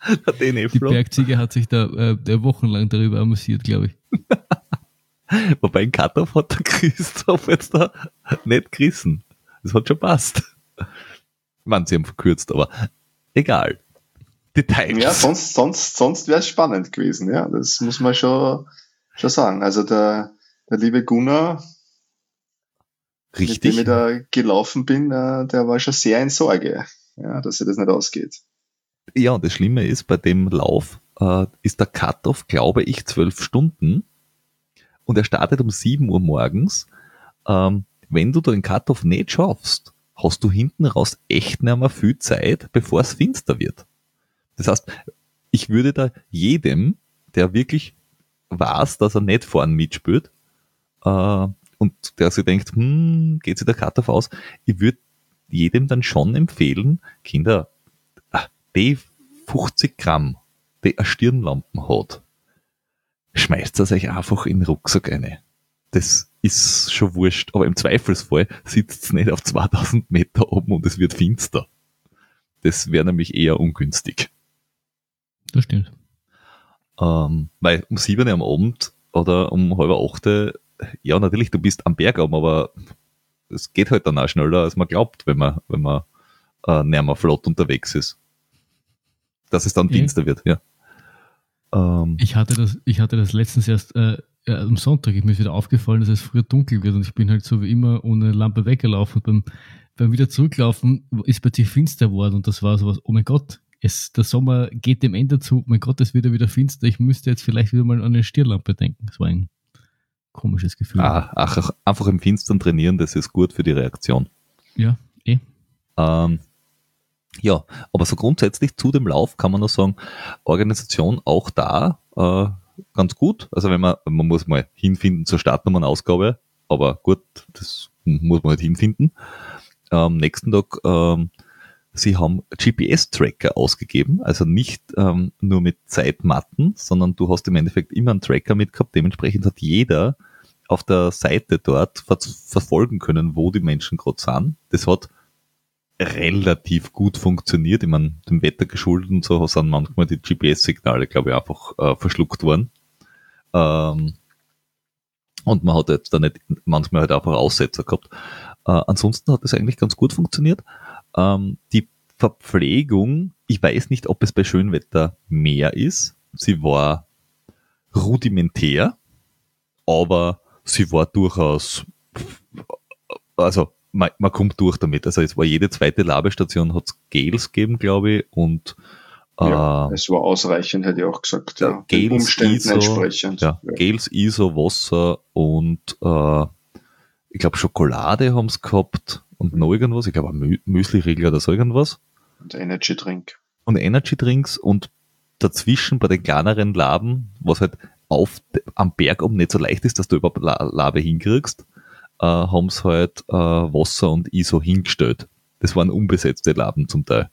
Der Die Bergziege hat sich da äh, wochenlang darüber amüsiert, glaube ich. Wobei ein Cut-Off hat der Christoph jetzt da nicht gerissen. Das hat schon passt. Man, sie haben verkürzt, aber egal. Details. Ja, sonst, sonst, sonst wäre es spannend gewesen, ja. Das muss man schon, schon sagen. Also der, der liebe Gunnar, Richtig. mit dem ich da gelaufen bin, äh, der war schon sehr in Sorge, ja, dass er das nicht ausgeht. Ja, und das Schlimme ist, bei dem Lauf äh, ist der Cut-Off, glaube ich, zwölf Stunden und er startet um 7 Uhr morgens. Ähm, wenn du den Cut-Off nicht schaffst, hast du hinten raus echt nicht mehr viel Zeit, bevor es finster wird. Das heißt, ich würde da jedem, der wirklich weiß, dass er nicht vorn mitspielt, äh, und der sich denkt, hm, geht sich der Cut-Off aus, ich würde jedem dann schon empfehlen, Kinder, die 50 Gramm, die eine Stirnlampen hat, schmeißt das euch einfach in den Rucksack eine. Das ist schon wurscht, aber im Zweifelsfall sitzt es nicht auf 2000 Meter oben und es wird finster. Das wäre nämlich eher ungünstig. Das stimmt. Ähm, weil um sieben am Abend oder um halb acht, ja natürlich, du bist am Berg oben, aber es geht halt dann auch schneller, als man glaubt, wenn man, wenn man äh, näher mal flott unterwegs ist. Dass es dann finster wird, ja. Ähm, ich, hatte das, ich hatte das letztens erst äh, ja, am Sonntag. Mir ist wieder aufgefallen, dass es früher dunkel wird und ich bin halt so wie immer ohne Lampe weggelaufen. Und beim, beim wieder zurücklaufen ist plötzlich finster geworden und das war sowas, oh mein Gott, es, der Sommer geht dem Ende zu, mein Gott, es wird wieder finster. Ich müsste jetzt vielleicht wieder mal an eine Stirnlampe denken. Das war ein komisches Gefühl. Ah, ach, einfach im Finstern trainieren, das ist gut für die Reaktion. Ja, eh. Ähm, ja, aber so grundsätzlich zu dem Lauf kann man nur sagen, Organisation auch da äh, ganz gut. Also wenn man, man muss mal hinfinden zur Startnummernausgabe, aber gut, das muss man halt hinfinden. Am nächsten Tag, ähm, sie haben GPS-Tracker ausgegeben, also nicht ähm, nur mit Zeitmatten, sondern du hast im Endeffekt immer einen Tracker mitgehabt. Dementsprechend hat jeder auf der Seite dort ver verfolgen können, wo die Menschen gerade sind. Das hat relativ gut funktioniert. Ich meine, dem Wetter geschuldet und so sind manchmal die GPS-Signale, glaube ich, einfach äh, verschluckt worden. Ähm, und man hat jetzt da nicht manchmal halt einfach Aussetzer gehabt. Äh, ansonsten hat es eigentlich ganz gut funktioniert. Ähm, die Verpflegung, ich weiß nicht, ob es bei Schönwetter mehr ist. Sie war rudimentär, aber sie war durchaus, also man, man kommt durch damit. Also es war jede zweite Labestation hat Gels gegeben, glaube ich, und ja, äh, es war ausreichend, hätte ich auch gesagt. Ja, Gels, Umständen ISO, entsprechend. Ja, ja. Gels, ISO, Wasser und äh, ich glaube Schokolade haben sie gehabt und noch irgendwas, ich glaube Mü Müsli-Riegel oder so irgendwas. Und Energy Drink. Und Energy Drinks und dazwischen bei den kleineren Laben, was halt auf am Berg oben nicht so leicht ist, dass du überhaupt Labe hinkriegst, äh, haben sie halt äh, Wasser und ISO hingestellt. Das waren unbesetzte Laben zum Teil.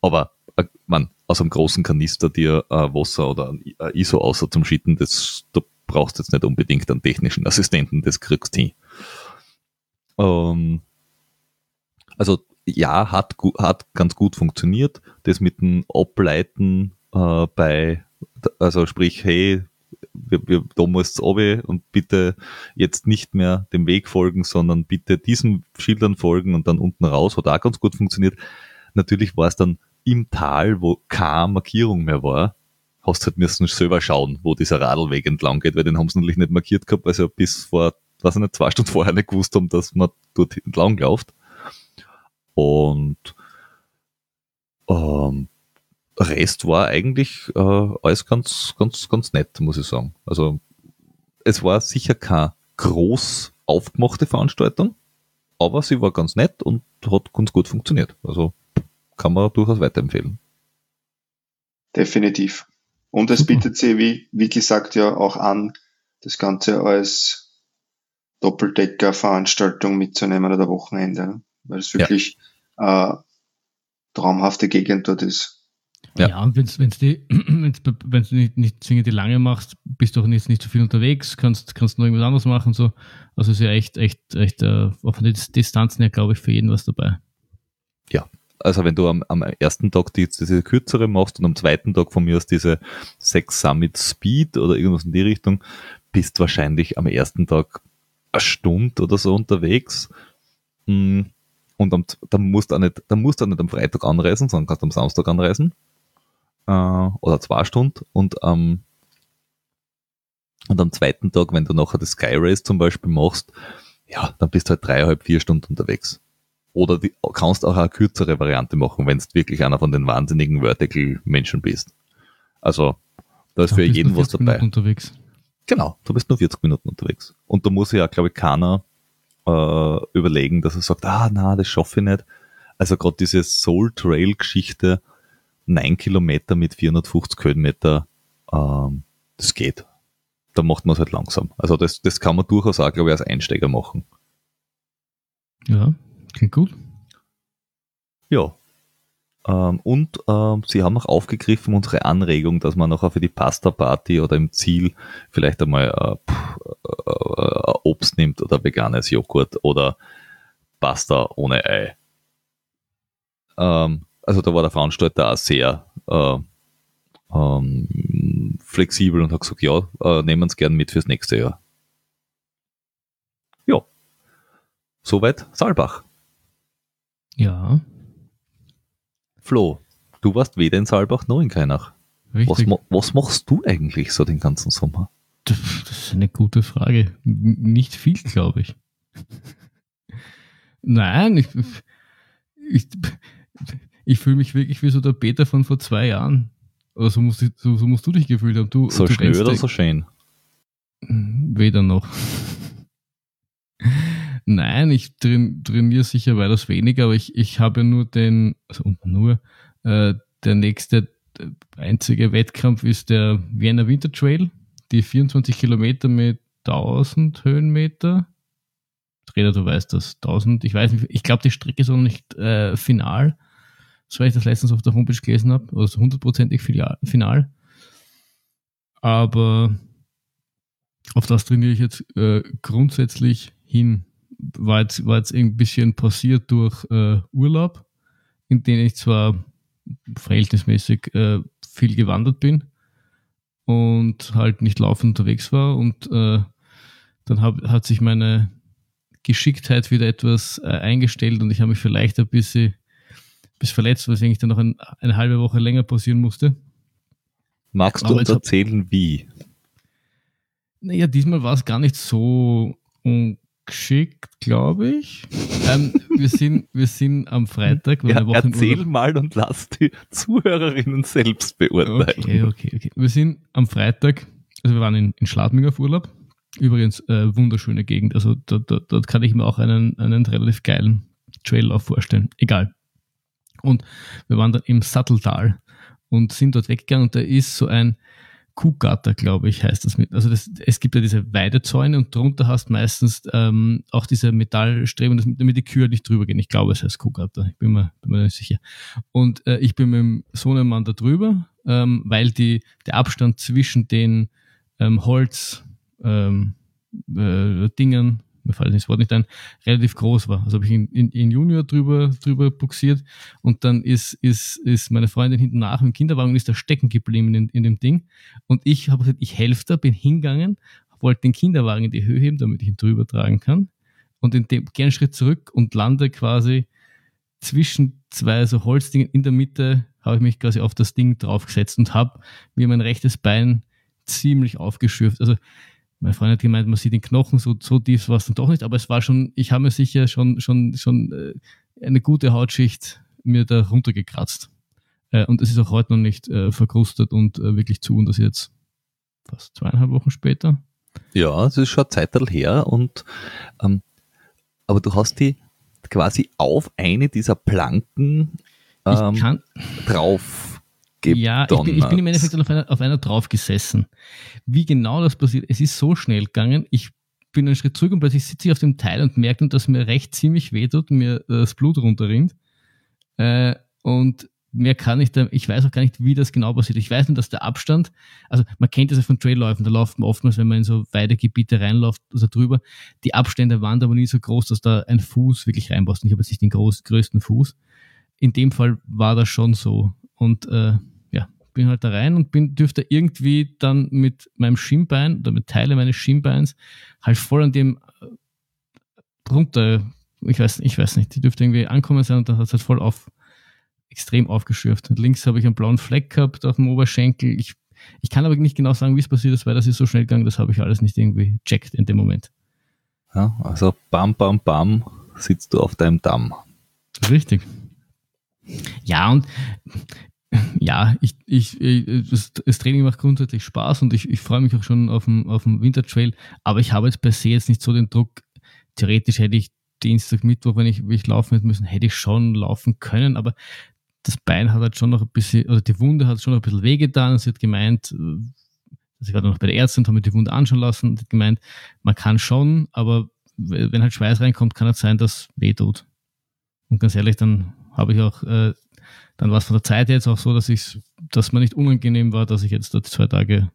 Aber äh, man, aus einem großen Kanister dir äh, Wasser oder äh, ISO außer zum Schitten, das, du brauchst jetzt nicht unbedingt einen technischen Assistenten, das kriegst du hin. Ähm, also ja, hat, hat ganz gut funktioniert. Das mit dem Ableiten äh, bei, also sprich, hey, wir, wir, da musst runter und bitte jetzt nicht mehr dem Weg folgen, sondern bitte diesen Schildern folgen und dann unten raus, hat auch ganz gut funktioniert. Natürlich war es dann im Tal, wo keine Markierung mehr war, hast halt müssen selber schauen, wo dieser Radlweg entlang geht, weil den haben sie natürlich nicht markiert gehabt, weil sie ja bis vor, weiß ich nicht, zwei Stunden vorher nicht gewusst haben, dass man dort entlang läuft. Und ähm, Rest war eigentlich äh, alles ganz, ganz, ganz nett, muss ich sagen. Also es war sicher keine groß aufgemachte Veranstaltung, aber sie war ganz nett und hat ganz gut funktioniert. Also kann man durchaus weiterempfehlen. Definitiv. Und es bietet sich, wie, wie gesagt, ja auch an, das Ganze als Doppeldecker-Veranstaltung mitzunehmen oder Wochenende, weil es wirklich ja. äh, traumhafte Gegend dort ist. Ja, ja und wenn wenn's die, wenn's, wenn's du nicht, nicht zwingend die lange machst, bist du auch nicht, nicht so viel unterwegs, kannst, kannst noch irgendwas anderes machen. So. Also ist ja echt, echt, echt äh, auf den Distanzen her, glaube ich, für jeden was dabei. Ja, also wenn du am, am ersten Tag die, diese kürzere machst und am zweiten Tag von mir aus diese Sex Summit Speed oder irgendwas in die Richtung, bist wahrscheinlich am ersten Tag eine Stunde oder so unterwegs. Hm, und am, dann musst du auch nicht, dann musst du auch nicht am Freitag anreisen, sondern kannst am Samstag anreisen äh, oder zwei Stunden und ähm, und am zweiten Tag, wenn du nachher das Sky Race zum Beispiel machst, ja, dann bist du halt dreieinhalb, vier Stunden unterwegs. Oder die, kannst auch eine kürzere Variante machen, wenn du wirklich einer von den wahnsinnigen Vertical-Menschen bist. Also, da ist für jeden was dabei. Minuten unterwegs. Genau, du bist nur 40 Minuten unterwegs. Und da muss ja, glaube ich, keiner äh, überlegen, dass er sagt, ah, na, das schaffe ich nicht. Also gerade diese Soul Trail Geschichte, 9 Kilometer mit 450 Höhenmeter, ähm, das geht. Da macht man es halt langsam. Also das, das kann man durchaus auch, glaube ich, als Einsteiger machen. Ja, klingt gut. Ja. Ähm, und ähm, sie haben auch aufgegriffen unsere Anregung, dass man nachher für die Pasta-Party oder im Ziel vielleicht einmal äh, äh, äh, Obst nimmt oder veganes Joghurt oder Pasta ohne Ei. Ähm, also da war der Veranstalter auch sehr äh, ähm, flexibel und hat gesagt, ja, äh, nehmen wir es gern mit fürs nächste Jahr. Ja. Soweit Saalbach. Ja. Flo, du warst weder in Saalbach noch in Keinach. Was, was, machst du eigentlich so den ganzen Sommer? Das ist eine gute Frage. Nicht viel, glaube ich. Nein, ich, ich, ich fühle mich wirklich wie so der Peter von vor zwei Jahren. Oder so musst, so, so musst du dich gefühlt haben. Du, so du schnell oder so schön? Weder noch. Nein, ich train, trainiere sicher weitaus weniger, aber ich, ich habe nur den, also nur, äh, der nächste äh, einzige Wettkampf ist der Vienna Winter Trail, die 24 Kilometer mit 1000 Höhenmeter. Trainer, du weißt das, 1000, ich weiß nicht, ich glaube, die Strecke ist noch nicht äh, final so ich das letztens auf der Homepage gelesen habe, also hundertprozentig final. Aber auf das trainiere ich jetzt äh, grundsätzlich hin. War jetzt, war jetzt ein bisschen passiert durch äh, Urlaub, in dem ich zwar verhältnismäßig äh, viel gewandert bin und halt nicht laufend unterwegs war und äh, dann hab, hat sich meine Geschicktheit wieder etwas äh, eingestellt und ich habe mich vielleicht ein bisschen bist verletzt, weswegen ich dann noch ein, eine halbe Woche länger pausieren musste. Magst du uns erzählen, wie? Naja, diesmal war es gar nicht so ungeschickt, glaube ich. ähm, wir, sind, wir sind am Freitag. Ja, erzähl mal und lass die Zuhörerinnen selbst beurteilen. Okay, okay, okay. Wir sind am Freitag, also wir waren in, in Schladming auf Urlaub. Übrigens, äh, wunderschöne Gegend. Also dort, dort, dort kann ich mir auch einen, einen relativ geilen Traillauf vorstellen. Egal. Und wir waren dann im Satteltal und sind dort weggegangen und da ist so ein Kuhgatter, glaube ich, heißt das mit. Also das, es gibt ja diese Weidezäune und drunter hast meistens ähm, auch diese Metallstreben, damit die Kühe nicht drüber gehen. Ich glaube, es heißt Kuhgatter. Ich bin mir, bin mir nicht sicher. Und äh, ich bin mit dem Sohnemann da drüber, ähm, weil die, der Abstand zwischen den ähm, Holz ähm, äh, Dingen, mir fällt das Wort nicht ein, relativ groß war. Also habe ich in, in, in, Junior drüber, drüber buxiert und dann ist, ist, ist meine Freundin hinten nach im Kinderwagen und ist da stecken geblieben in, in dem Ding. Und ich habe gesagt, ich helfe da, bin hingegangen, wollte den Kinderwagen in die Höhe heben, damit ich ihn drüber tragen kann. Und in dem gern Schritt zurück und lande quasi zwischen zwei so Holzdingen in der Mitte, habe ich mich quasi auf das Ding draufgesetzt und habe mir mein rechtes Bein ziemlich aufgeschürft. Also meine Freundin hat gemeint, man sieht den Knochen, so, so tief war es dann doch nicht, aber es war schon, ich habe mir sicher schon, schon, schon äh, eine gute Hautschicht mir da runtergekratzt. Äh, und es ist auch heute noch nicht äh, verkrustet und wirklich zu und das jetzt fast zweieinhalb Wochen später. Ja, es ist schon Zeit her und ähm, aber du hast die quasi auf eine dieser Planken ähm, drauf ja, ich bin, ich bin, im Endeffekt auf einer, auf einer drauf gesessen. Wie genau das passiert, es ist so schnell gegangen. Ich bin einen Schritt zurück und plötzlich sitze ich auf dem Teil und merke, dass mir recht ziemlich wehtut, mir das Blut runterrinnt. Äh, und mehr kann ich da, ich weiß auch gar nicht, wie das genau passiert. Ich weiß nur, dass der Abstand, also man kennt das ja von Trailläufen, da läuft man oftmals, wenn man in so weite Gebiete reinläuft, also drüber, die Abstände waren aber nie so groß, dass da ein Fuß wirklich reinpasst. Ich habe jetzt nicht den groß, größten Fuß. In dem Fall war das schon so. Und äh, bin halt da rein und bin, dürfte irgendwie dann mit meinem Schienbein oder mit Teile meines Schienbeins halt voll an dem äh, runter, ich weiß, ich weiß nicht, die dürfte irgendwie ankommen sein und dann hat es halt voll auf, extrem aufgeschürft. Und links habe ich einen blauen Fleck gehabt auf dem Oberschenkel. Ich, ich kann aber nicht genau sagen, wie es passiert ist, weil das ist so schnell gegangen, das habe ich alles nicht irgendwie checkt in dem Moment. Ja, also bam, bam, bam, sitzt du auf deinem Damm. Richtig. Ja, und ja, ich, ich, ich das, Training macht grundsätzlich Spaß und ich, ich freue mich auch schon auf den, auf den Wintertrail, aber ich habe jetzt per se jetzt nicht so den Druck. Theoretisch hätte ich Dienstag, Mittwoch, wenn ich, wenn ich laufen hätte müssen, hätte ich schon laufen können, aber das Bein hat halt schon noch ein bisschen, oder die Wunde hat schon noch ein bisschen wehgetan. Sie hat gemeint, also ich war noch bei der Ärztin, haben mir die Wunde anschauen lassen und hat gemeint, man kann schon, aber wenn halt Schweiß reinkommt, kann es sein, dass weh tut. Und ganz ehrlich, dann habe ich auch äh, dann war es von der Zeit jetzt auch so, dass ich, dass mir nicht unangenehm war, dass ich jetzt dort zwei Tage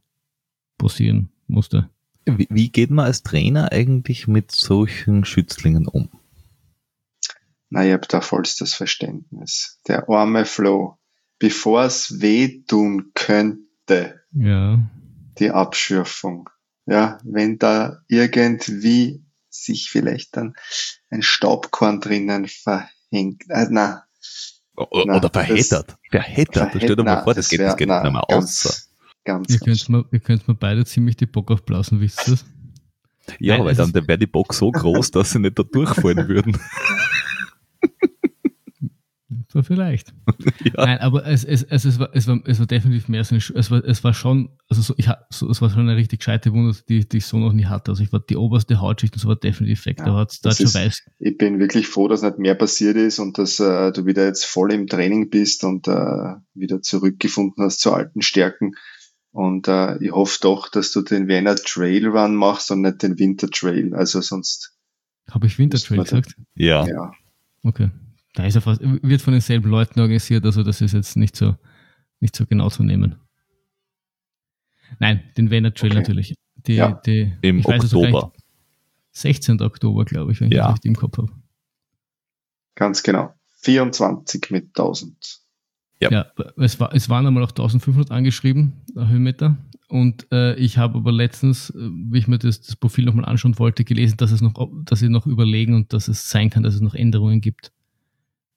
posieren musste. Wie, wie geht man als Trainer eigentlich mit solchen Schützlingen um? Na, ich habe da vollstes Verständnis. Der arme Flo, bevor es wehtun könnte, ja. die Abschürfung. Ja, wenn da irgendwie sich vielleicht dann ein Staubkorn drinnen verhängt. Äh, na, oder, na, verheddert. Verheddert. Stell dir mal vor, das geht, wär, das geht nicht mehr aus. Ganz, ihr könnt mir, ihr könnt mir beide ziemlich die Bock aufblasen, wisst ihr das? Ja, Nein, weil dann wäre die Bock so groß, dass sie nicht da durchfallen würden. So vielleicht. ja. Nein, aber es, es, es, es, war, es, war, es war definitiv mehr so eine, es war, es war schon, also so, ich, so, es war schon eine richtig gescheite Wunde, die, die ich so noch nie hatte. Also ich war die oberste Hautschicht und so war definitiv weg. Ja, da hat da schon weiß. Ich bin wirklich froh, dass nicht mehr passiert ist und dass äh, du wieder jetzt voll im Training bist und äh, wieder zurückgefunden hast zu alten Stärken. Und äh, ich hoffe doch, dass du den Wiener Trail Run machst und nicht den Winter Trail. Also sonst. Habe ich Winter Trail gesagt? Ja. ja. Okay da ist er fast, wird von denselben Leuten organisiert, also das ist jetzt nicht so, nicht so genau zu nehmen. Nein, den Venner Trail okay. natürlich. Die, ja. die, Im Oktober. 16. Oktober, glaube ich, wenn ja. ich das richtig im Kopf habe. Ganz genau. 24 mit 1000. Ja, ja es, war, es waren einmal auch 1500 angeschrieben, Höhenmeter. Und äh, ich habe aber letztens, äh, wie ich mir das, das Profil nochmal anschauen wollte, gelesen, dass es noch, dass sie noch überlegen und dass es sein kann, dass es noch Änderungen gibt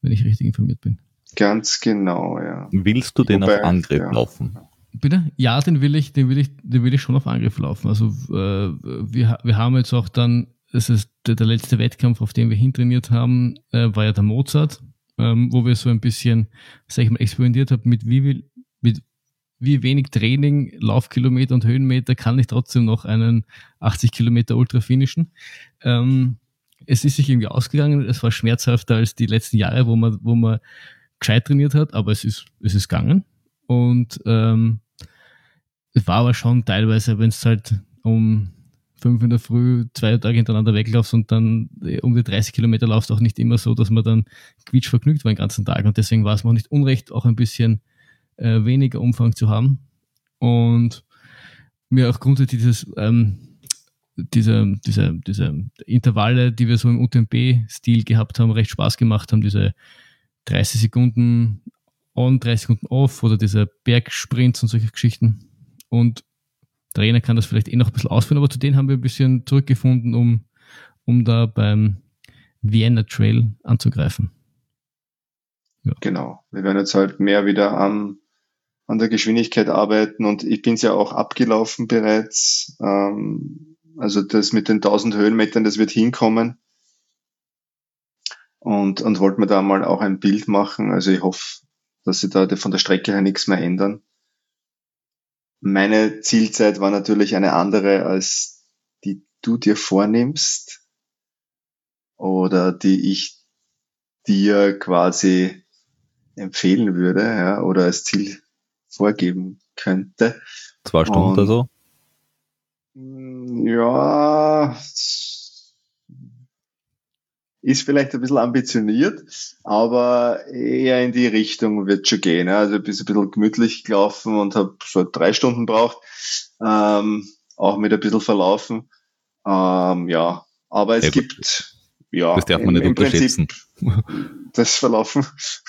wenn ich richtig informiert bin. Ganz genau, ja. Willst du den Wobei, auf Angriff ja. laufen? Bitte? Ja, den will ich, den will ich, den will ich schon auf Angriff laufen. Also äh, wir, wir haben jetzt auch dann, das ist der, der letzte Wettkampf, auf den wir hintrainiert haben, äh, war ja der Mozart, ähm, wo wir so ein bisschen, sag ich mal, experimentiert haben, mit wie, mit wie wenig Training, Laufkilometer und Höhenmeter kann ich trotzdem noch einen 80 Kilometer Ultra finishen. Ähm, es ist sich irgendwie ausgegangen. Es war schmerzhafter als die letzten Jahre, wo man, wo man gescheit trainiert hat, aber es ist, es ist gegangen. Und ähm, es war aber schon teilweise, wenn es halt um fünf in der Früh zwei Tage hintereinander weglaufst und dann äh, um die 30 Kilometer laufst, auch nicht immer so, dass man dann quietsch vergnügt war den ganzen Tag. Und deswegen war es mir auch nicht unrecht, auch ein bisschen äh, weniger Umfang zu haben. Und mir auch grundsätzlich dieses, ähm, diese, diese, diese Intervalle, die wir so im UTMB-Stil gehabt haben, recht Spaß gemacht haben, diese 30 Sekunden on, 30 Sekunden off oder diese Bergsprints und solche Geschichten. Und Trainer kann das vielleicht eh noch ein bisschen ausführen, aber zu denen haben wir ein bisschen zurückgefunden, um, um da beim Vienna Trail anzugreifen. Ja. Genau. Wir werden jetzt halt mehr wieder an, an der Geschwindigkeit arbeiten und ich bin es ja auch abgelaufen bereits. Ähm, also das mit den 1000 Höhenmetern, das wird hinkommen. Und, und wollte mir da mal auch ein Bild machen. Also ich hoffe, dass sie da von der Strecke her nichts mehr ändern. Meine Zielzeit war natürlich eine andere, als die du dir vornimmst oder die ich dir quasi empfehlen würde ja, oder als Ziel vorgeben könnte. Zwei Stunden oder so? Ja, ist vielleicht ein bisschen ambitioniert, aber eher in die Richtung wird schon gehen. Also ich bin ein bisschen gemütlich gelaufen und habe so drei Stunden braucht, ähm, auch mit ein bisschen verlaufen. Ähm, ja, aber es ja, gibt ja das darf man im, nicht unterschätzen. das Verlaufen.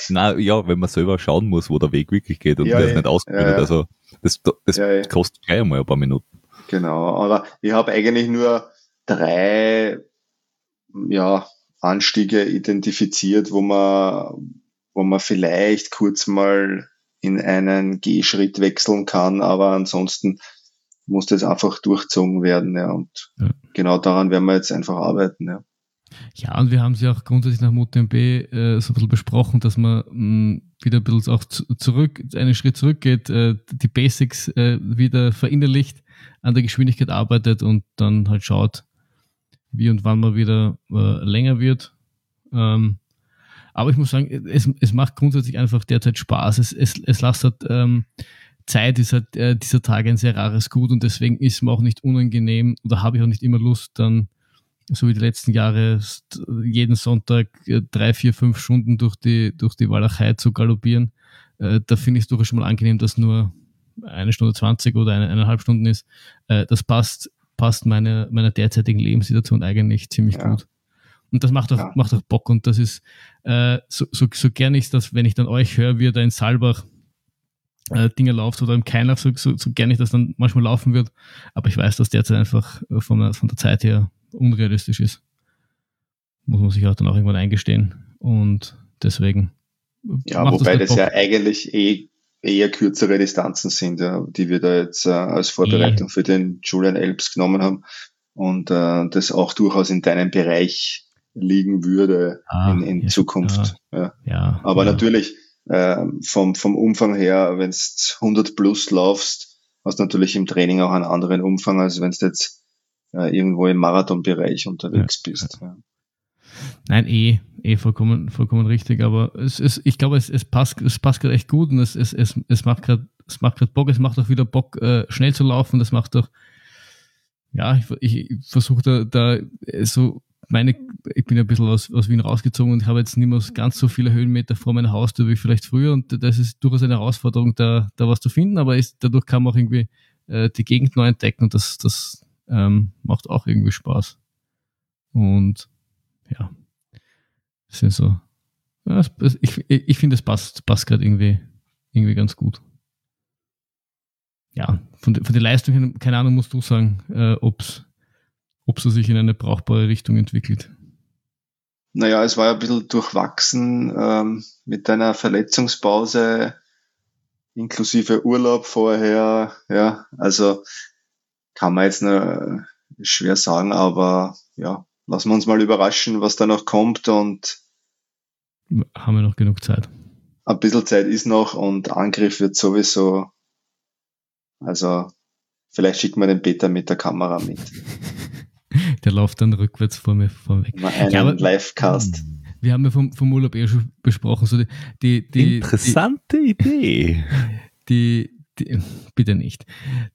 Na ja, wenn man selber schauen muss, wo der Weg wirklich geht und ja, das nicht ausgebildet. Ja, also das, das kostet gleich einmal ein paar Minuten. Genau, aber ich habe eigentlich nur drei ja, Anstiege identifiziert, wo man, wo man vielleicht kurz mal in einen Gehschritt wechseln kann, aber ansonsten muss das einfach durchzogen werden. Ja, und ja. genau daran werden wir jetzt einfach arbeiten. Ja. Ja, und wir haben sie auch grundsätzlich nach UTMB äh, so ein bisschen besprochen, dass man mh, mm, wieder ein bisschen auch zurück, einen Schritt zurückgeht, äh, die Basics äh, wieder verinnerlicht, an der Geschwindigkeit arbeitet und dann halt schaut, wie und wann man wieder äh, länger wird. Ähm, aber ich muss sagen, es, es macht grundsätzlich einfach derzeit Spaß. Es, es, es lässt halt, ähm, Zeit ist halt äh, dieser Tage ein sehr rares Gut und deswegen ist mir auch nicht unangenehm oder habe ich auch nicht immer Lust, dann so wie die letzten Jahre jeden Sonntag äh, drei, vier, fünf Stunden durch die, durch die Walachei zu galoppieren. Äh, da finde ich es durchaus schon mal angenehm, dass nur eine Stunde zwanzig oder eine, eineinhalb Stunden ist. Äh, das passt passt meine, meiner derzeitigen Lebenssituation eigentlich ziemlich ja. gut. Und das macht auch, ja. macht auch Bock. Und das ist, äh, so, so, so gern ich das, wenn ich dann euch höre, wie ihr da in Salbach äh, Dinge lauft oder im Keinach, so, so, so gern ich das dann manchmal laufen wird. Aber ich weiß, dass derzeit einfach von der, von der Zeit her unrealistisch ist. Muss man sich auch dann auch irgendwann eingestehen. Und deswegen. Ja, wobei das, das ja eigentlich eh eher kürzere Distanzen sind, ja, die wir da jetzt äh, als Vorbereitung mhm. für den Julian Elbs genommen haben und äh, das auch durchaus in deinem Bereich liegen würde ah, in, in ja, Zukunft. Ja. ja. Aber natürlich äh, vom, vom Umfang her, wenn du 100 plus laufst, hast du natürlich im Training auch einen anderen Umfang, als wenn du jetzt äh, irgendwo im Marathonbereich unterwegs bist. Ja. Nein, eh, eh vollkommen, vollkommen richtig, aber es ist, ich glaube, es, es passt, es passt gerade echt gut und es, es, es, es macht gerade, es macht gerade Bock, es macht auch wieder Bock, äh, schnell zu laufen, das macht doch, ja, ich, ich, ich versuche da, da so meine, ich bin ein bisschen aus, aus Wien rausgezogen und ich habe jetzt nicht mehr ganz so viele Höhenmeter vor meiner Haustür wie vielleicht früher und das ist durchaus eine Herausforderung, da, da was zu finden, aber ist, dadurch kann man auch irgendwie äh, die Gegend neu entdecken und das, das ähm, macht auch irgendwie Spaß. Und ja, das sind so. Ja, ich ich finde, es passt, passt gerade irgendwie, irgendwie ganz gut. Ja, von, von der Leistung her, keine Ahnung, musst du sagen, äh, ob es sich in eine brauchbare Richtung entwickelt. Naja, es war ja ein bisschen durchwachsen ähm, mit deiner Verletzungspause inklusive Urlaub vorher. Ja, also kann man jetzt nur schwer sagen, aber ja, lassen wir uns mal überraschen, was da noch kommt und haben wir noch genug Zeit. Ein bisschen Zeit ist noch und Angriff wird sowieso. Also vielleicht schicken wir den Peter mit der Kamera mit. der läuft dann rückwärts vor mir vorweg. Mal einen ja, Livecast. Wir haben ja vom, vom Urlaub eh schon besprochen. So die, die, die Interessante die, Idee. Die, die, bitte nicht.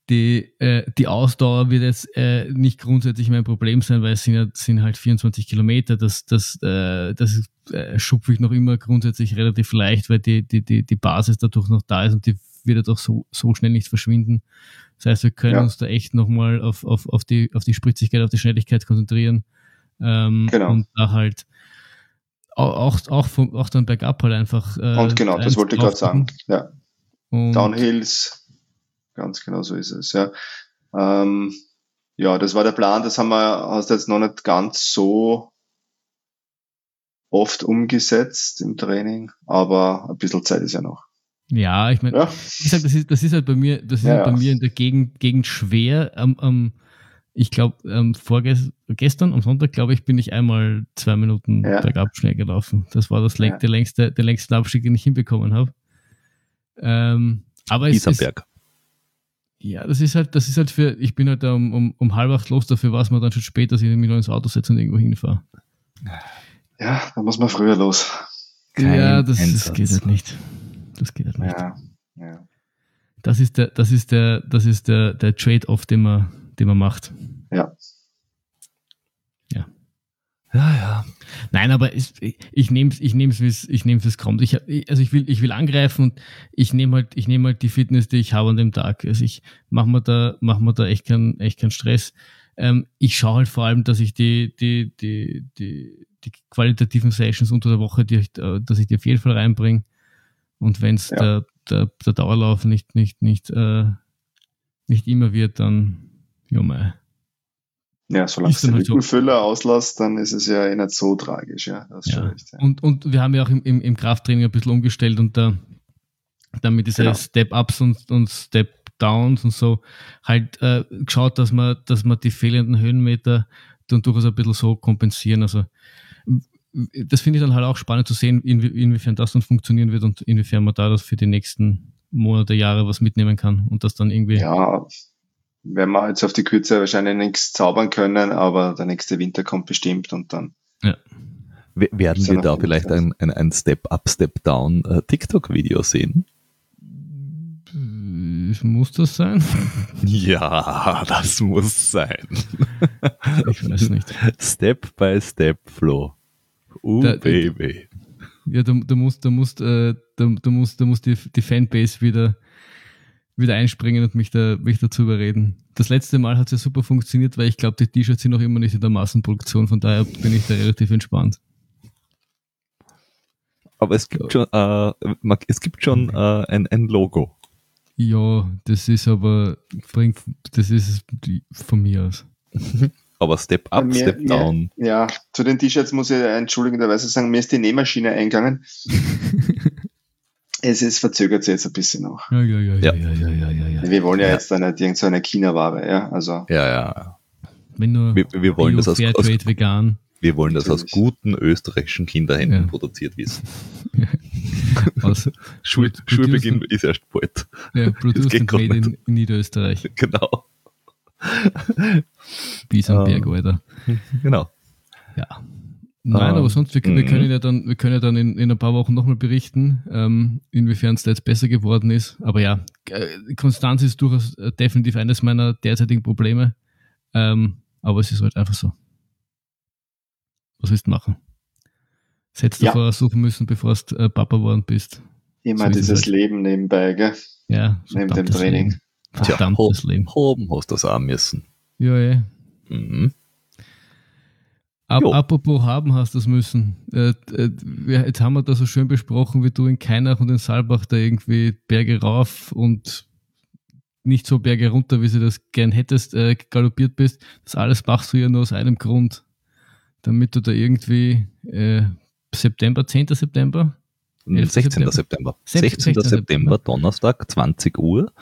Die, äh, die Ausdauer wird jetzt äh, nicht grundsätzlich mein Problem sein, weil es sind, ja, sind halt 24 Kilometer. Das, das, äh, das äh, schupfe ich noch immer grundsätzlich relativ leicht, weil die, die, die, die Basis dadurch noch da ist und die wird ja doch so, so schnell nicht verschwinden. Das heißt, wir können ja. uns da echt nochmal auf, auf, auf, die, auf die Spritzigkeit, auf die Schnelligkeit konzentrieren. Ähm, genau. Und da halt auch, auch, vom, auch dann bergab halt einfach. Äh, und genau, das wollte ich gerade sagen. Ja. Und Downhills, ganz genau so ist es, ja. Ähm, ja, das war der Plan, das haben wir, hast du jetzt noch nicht ganz so oft umgesetzt im Training, aber ein bisschen Zeit ist ja noch. Ja, ich meine, ja. ich sag, das ist, das ist halt bei mir, das ist ja, halt bei mir in der Gegend, Gegend schwer. Am, am, ich glaube, ähm, vorgestern am Sonntag, glaube ich, bin ich einmal zwei Minuten ja. bergab schnell gelaufen. Das war das ja. der längste, der längste Abstieg, den ich hinbekommen habe. Ähm, aber es ist, ja, das ist halt, das ist halt für, ich bin halt um, um, um halb acht los, dafür war es mir dann schon spät, dass ich mich noch ins Auto setze und irgendwo hinfahre. Ja, da muss man früher los. Kein ja, das, das geht halt nicht. Das geht halt nicht. Ja, ja. Das ist der, das ist der, das ist der, der Trade-off, den man, den man macht. Ja. Ja, ja. Nein, aber ich, ich nehme es, ich nehm's, wie es, ich nehm's, wie es kommt. Ich, also ich will, ich will angreifen und ich nehme halt, ich nehme halt die Fitness, die ich habe an dem Tag. Also ich mache mir da, mach mir da echt keinen, echt keinen Stress. Ähm, ich schaue halt vor allem, dass ich die, die, die, die, die qualitativen Sessions unter der Woche, die ich, dass ich die auf jeden Fall reinbringe. Und wenn es ja. der, der, der Dauerlauf nicht, nicht, nicht, äh, nicht immer wird, dann, mei. Ja, solange du den so. auslässt, dann ist es ja eh nicht so tragisch, ja. ja. Recht, ja. Und, und wir haben ja auch im, im, im Krafttraining ein bisschen umgestellt und da, damit diese genau. Step-Ups und, und Step-Downs und so halt äh, geschaut, dass man, dass man die fehlenden Höhenmeter dann durchaus ein bisschen so kompensieren. Also das finde ich dann halt auch spannend zu sehen, inwie inwiefern das dann funktionieren wird und inwiefern man da das für die nächsten Monate, Jahre was mitnehmen kann und das dann irgendwie. Ja, werden wir jetzt auf die Kürze wahrscheinlich nichts zaubern können, aber der nächste Winter kommt bestimmt und dann. Ja. Werden wir da vielleicht ein, ein, ein Step-Up, Step-Down äh, TikTok-Video sehen? Muss das sein? Ja, das muss sein. Ich weiß nicht. Step by Step Flow. Uh, da, Baby. Ja, du, du musst, du musst, äh, du, du musst, du musst die, die Fanbase wieder, wieder einspringen und mich, da, mich dazu überreden. Das letzte Mal hat es ja super funktioniert, weil ich glaube, die T-Shirts sind noch immer nicht in der Massenproduktion, von daher bin ich da relativ entspannt. Aber es gibt schon, äh, es gibt schon äh, ein, ein Logo. Ja, das ist aber, bringt, das ist von mir aus. Aber Step Up, mir, Step Down. Mir, ja, zu den T-Shirts muss ich entschuldigenderweise sagen, mir ist die Nähmaschine eingegangen. Es, es verzögert sich jetzt ein bisschen noch. Ja, ja, ja, ja, ja, ja, ja, ja. Wir wollen ja, ja. jetzt eine, irgendeine China-Ware, ja. Also. Ja, ja. Wenn nur wir, wir wollen das aus, aus, vegan. Wir wollen das aus guten österreichischen Kinderhänden ja. produziert wissen. Schul, Schulbeginn ist erst bald. Ja, produced in, in Niederösterreich. Genau. Bis am Berg, ähm. Alter. Genau. Ja. Nein, aber sonst, wir, wir, können mhm. ja dann, wir können ja dann in, in ein paar Wochen nochmal berichten, ähm, inwiefern es da jetzt besser geworden ist. Aber ja, äh, Konstanz ist durchaus äh, definitiv eines meiner derzeitigen Probleme. Ähm, aber es ist halt einfach so. Was willst du machen? Das hättest du ja. vorher suchen müssen, bevor du äh, Papa geworden bist. Immer so dieses halt. Leben nebenbei, gell? Ja. Neben dem Training. Leben. Verdammtes Tja, Leben. Oben hast du das auch müssen. Ja, ja. Mhm. Ab, apropos haben hast du es müssen. Äh, äh, jetzt haben wir da so schön besprochen, wie du in Keinach und in Saalbach da irgendwie Berge rauf und nicht so Berge runter, wie du das gern hättest, äh, galoppiert bist. Das alles machst du ja nur aus einem Grund, damit du da irgendwie äh, September, 10. September? 16. September. September. 16. 16. September, Donnerstag, 20 Uhr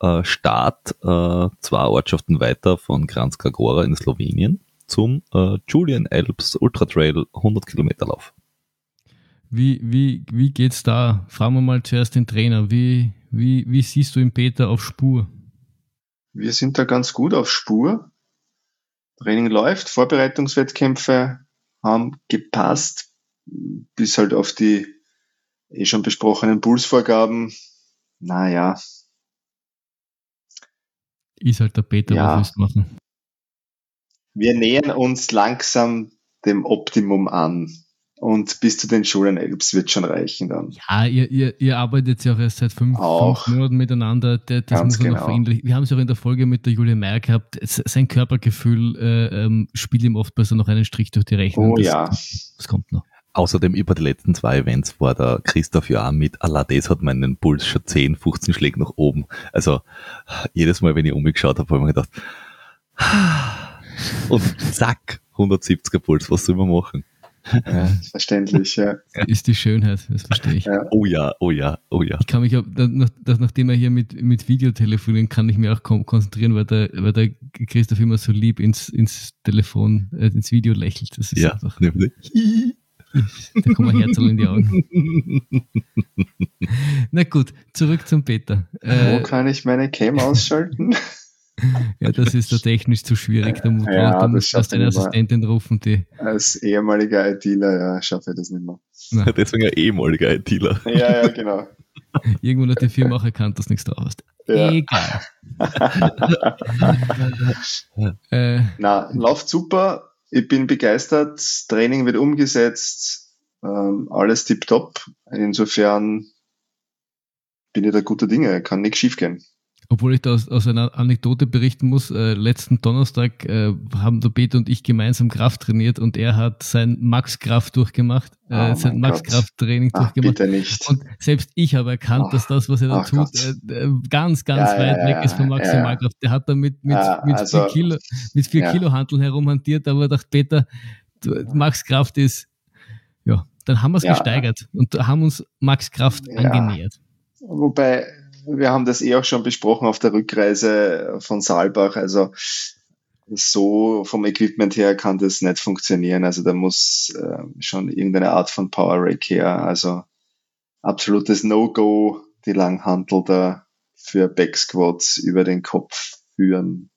äh, Start äh, zwei Ortschaften weiter von Kranjska Gora in Slowenien zum äh, Julian Alps Ultra Trail 100 Kilometer Lauf. Wie, wie, wie geht's da? Fragen wir mal zuerst den Trainer. Wie, wie, wie siehst du ihn Peter auf Spur? Wir sind da ganz gut auf Spur. Training läuft, Vorbereitungswettkämpfe haben gepasst, bis halt auf die eh schon besprochenen Pulsvorgaben. Naja. Ist halt der Peter, Ja. was machen? Wir nähern uns langsam dem Optimum an. Und bis zu den Schulen Elbs wird schon reichen dann. Ja, ihr, ihr, ihr arbeitet ja auch erst seit fünf, Auch. fünf Monaten miteinander. Der, das Ganz muss er noch genau. verinnerlichen. Wir haben es auch in der Folge mit der Julia Meyer gehabt. Sein Körpergefühl äh, ähm, spielt ihm oft besser noch einen Strich durch die Rechnung. Oh das, ja. Das kommt noch. Außerdem über die letzten zwei Events war der Christoph ja auch mit, Allah, das hat meinen Puls schon 10, 15 Schläge nach oben. Also jedes Mal, wenn ich umgeschaut habe, habe ich mir gedacht, und zack, 170er Puls, was soll man machen? Ja, verständlich, ja. Ist die Schönheit, das verstehe ich. Ja. Oh ja, oh ja, oh ja. Ich kann mich, auch- da- nach, das, nachdem er hier mit, mit Video telefonieren kann, ich mich auch kon konzentrieren, weil der, weil der Christoph immer so lieb ins, ins Telefon, äh, ins Video lächelt. Das ist Ja, einfach, nämlich. da kommen Herzl in die Augen. Na gut, zurück zum Peter. Wo Äh, kann ich meine Cam ausschalten? Ja, das ist da technisch zu schwierig. Da, mu- Ja, da das musst du schafft erst deine. Assistentin rufen, die. Als ehemaliger ITler, ja, schaffe ich das nicht mehr. Na, Deswegen ein ehemaliger ITler. Ja, ja, genau. irgendwann hat die Firma auch erkannt, dass nichts drauf ist. Ja. Egal. äh, Na, läuft super. Ich bin begeistert. Training wird umgesetzt. Ähm, alles tipptopp. Insofern bin ich da guter Dinge. Kann nichts schiefgehen. Obwohl ich da aus, aus einer Anekdote berichten muss, äh, letzten Donnerstag äh, haben der Peter und ich gemeinsam Kraft trainiert und er hat sein Max-Kraft durchgemacht, Oh äh, sein mein Max-Kraft-Training Ach, durchgemacht. bitte nicht. Und selbst ich habe erkannt, Ach, dass das, was er da tut, äh, äh, ganz, ganz Ja, weit ja, weg ja, ist vom. Maximalkraft. Der hat da mit, mit, mit also- vier Kilo, mit vier. Kilo Hanteln herumhantiert, aber dachte, Peter, du, Max Kraft ist, ja, dann haben wir es gesteigert und haben uns Max Kraft Ja. angenähert. Wobei, wir haben das eh auch schon besprochen auf der Rückreise von Saalbach. Also so vom Equipment her kann das nicht funktionieren. Also da muss äh, schon irgendeine Art von Power Rake her. Also absolutes No-Go, die Langhantel da für Backsquats über den Kopf führen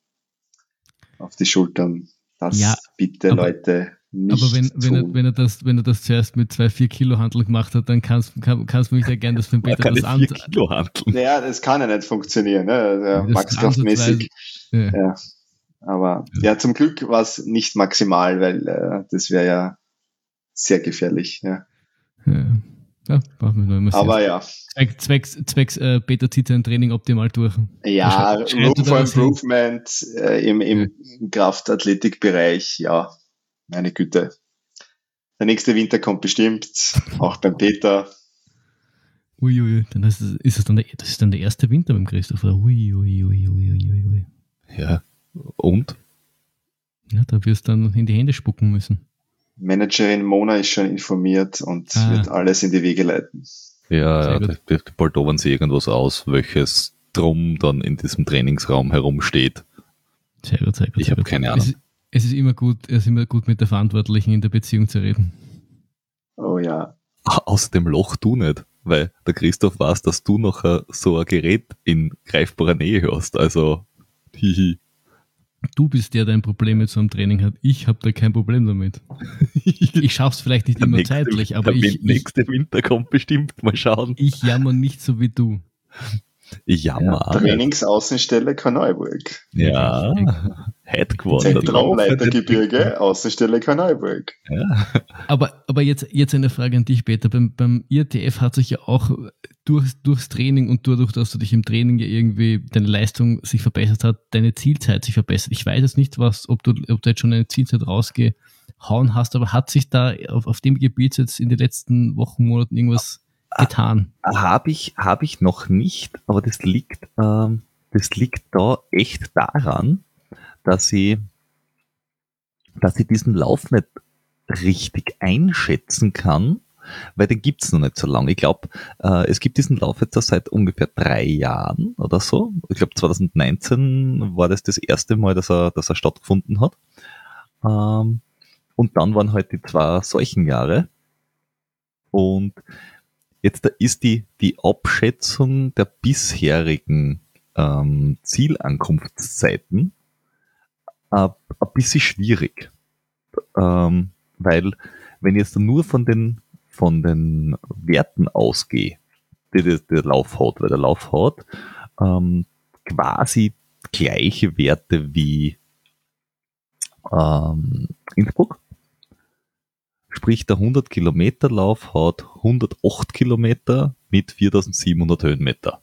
auf die Schultern. Das Ja, bitte Leute nicht Aber wenn, wenn, er, wenn, er das, wenn er das zuerst mit zwei, vier Kilo Hantel gemacht hat, dann kannst, kann, kannst du mich ja gerne das für Peter das an. Kilo handeln. Naja, das kann ja nicht funktionieren, ne? Maxkraftmäßig. Ja. Ja. Aber ja, zum Glück war es nicht maximal, weil äh, das wäre ja sehr gefährlich. Ja. Ja, ja brauchen wir noch immer Aber ja, Zweck, zwecks, zwecks äh, Peter zieht sein Training optimal durch. ja, Room for? Improvement äh, im, im Kraftathletikbereich, ja, meine Güte. Der nächste Winter kommt bestimmt, auch beim Peter. Uiuiui, dann ist es, ist es dann der, das ist dann der erste Winter beim Christopher. Uiuiuiuiui. Ja. Und? Ja, da wirst du dann in die Hände spucken müssen. Managerin Mona ist schon informiert und Ah. wird alles in die Wege leiten. Ja, Sehr ja die baldowern sie irgendwas aus, welches drum dann in diesem Trainingsraum herumsteht. Sehr gut, sehr gut. Ich sehr hab gut. keine Ahnung. Es es ist immer gut, es ist immer gut mit der Verantwortlichen in der Beziehung zu reden. Oh ja. Aus dem Loch du nicht, weil der Christoph weiß, dass du noch äh, so ein Gerät in greifbarer Nähe hast. Also, hihi. Du bist der, der ein Problem mit so einem Training hat. Ich habe da kein Problem damit. Ich schaff's vielleicht nicht Der immer nächste- zeitlich, aber der ich, ich, nächste Winter kommt bestimmt. Mal schauen. ich jammer nicht so wie du. Jammer. nicht. Trainingsaußenstelle Karneuburg. Ja, Headquarter. Zentrumleitergebirge, Außenstelle Karneuburg. Ja. Aber, aber jetzt, jetzt eine Frage an dich, Peter. Beim, beim IRTF hat sich ja auch durch, durchs Training und dadurch, dass du dich im Training ja irgendwie deine Leistung sich verbessert hat, deine Zielzeit sich verbessert. Ich weiß jetzt nicht, was, ob du, ob du jetzt schon eine Zielzeit rausgehauen hast, aber hat sich da auf, auf dem Gebiet jetzt in den letzten Wochen, Monaten irgendwas getan? Habe ich, hab ich noch nicht, aber das liegt, ähm, das liegt da echt daran, dass ich, dass ich diesen Lauf nicht richtig einschätzen kann, weil den gibt's noch nicht so lange. Ich glaube, äh, es gibt diesen Lauf jetzt seit ungefähr drei Jahren oder so. Ich glaube 2019 war das das erste Mal, dass er, dass er stattgefunden hat. Ähm, und dann waren halt die zwei solchen Jahre. Und jetzt ist die, die Abschätzung der bisherigen ähm, Zielankunftszeiten ab ein bisschen schwierig. Ähm, weil, wenn ich jetzt nur von den, von den Werten ausgehe, die der, der Lauf hat, weil der Lauf hat ähm, quasi gleiche Werte wie ähm, Innsbruck. Sprich, der 100 Kilometer Lauf hat 108 Kilometer mit 4700 Höhenmeter.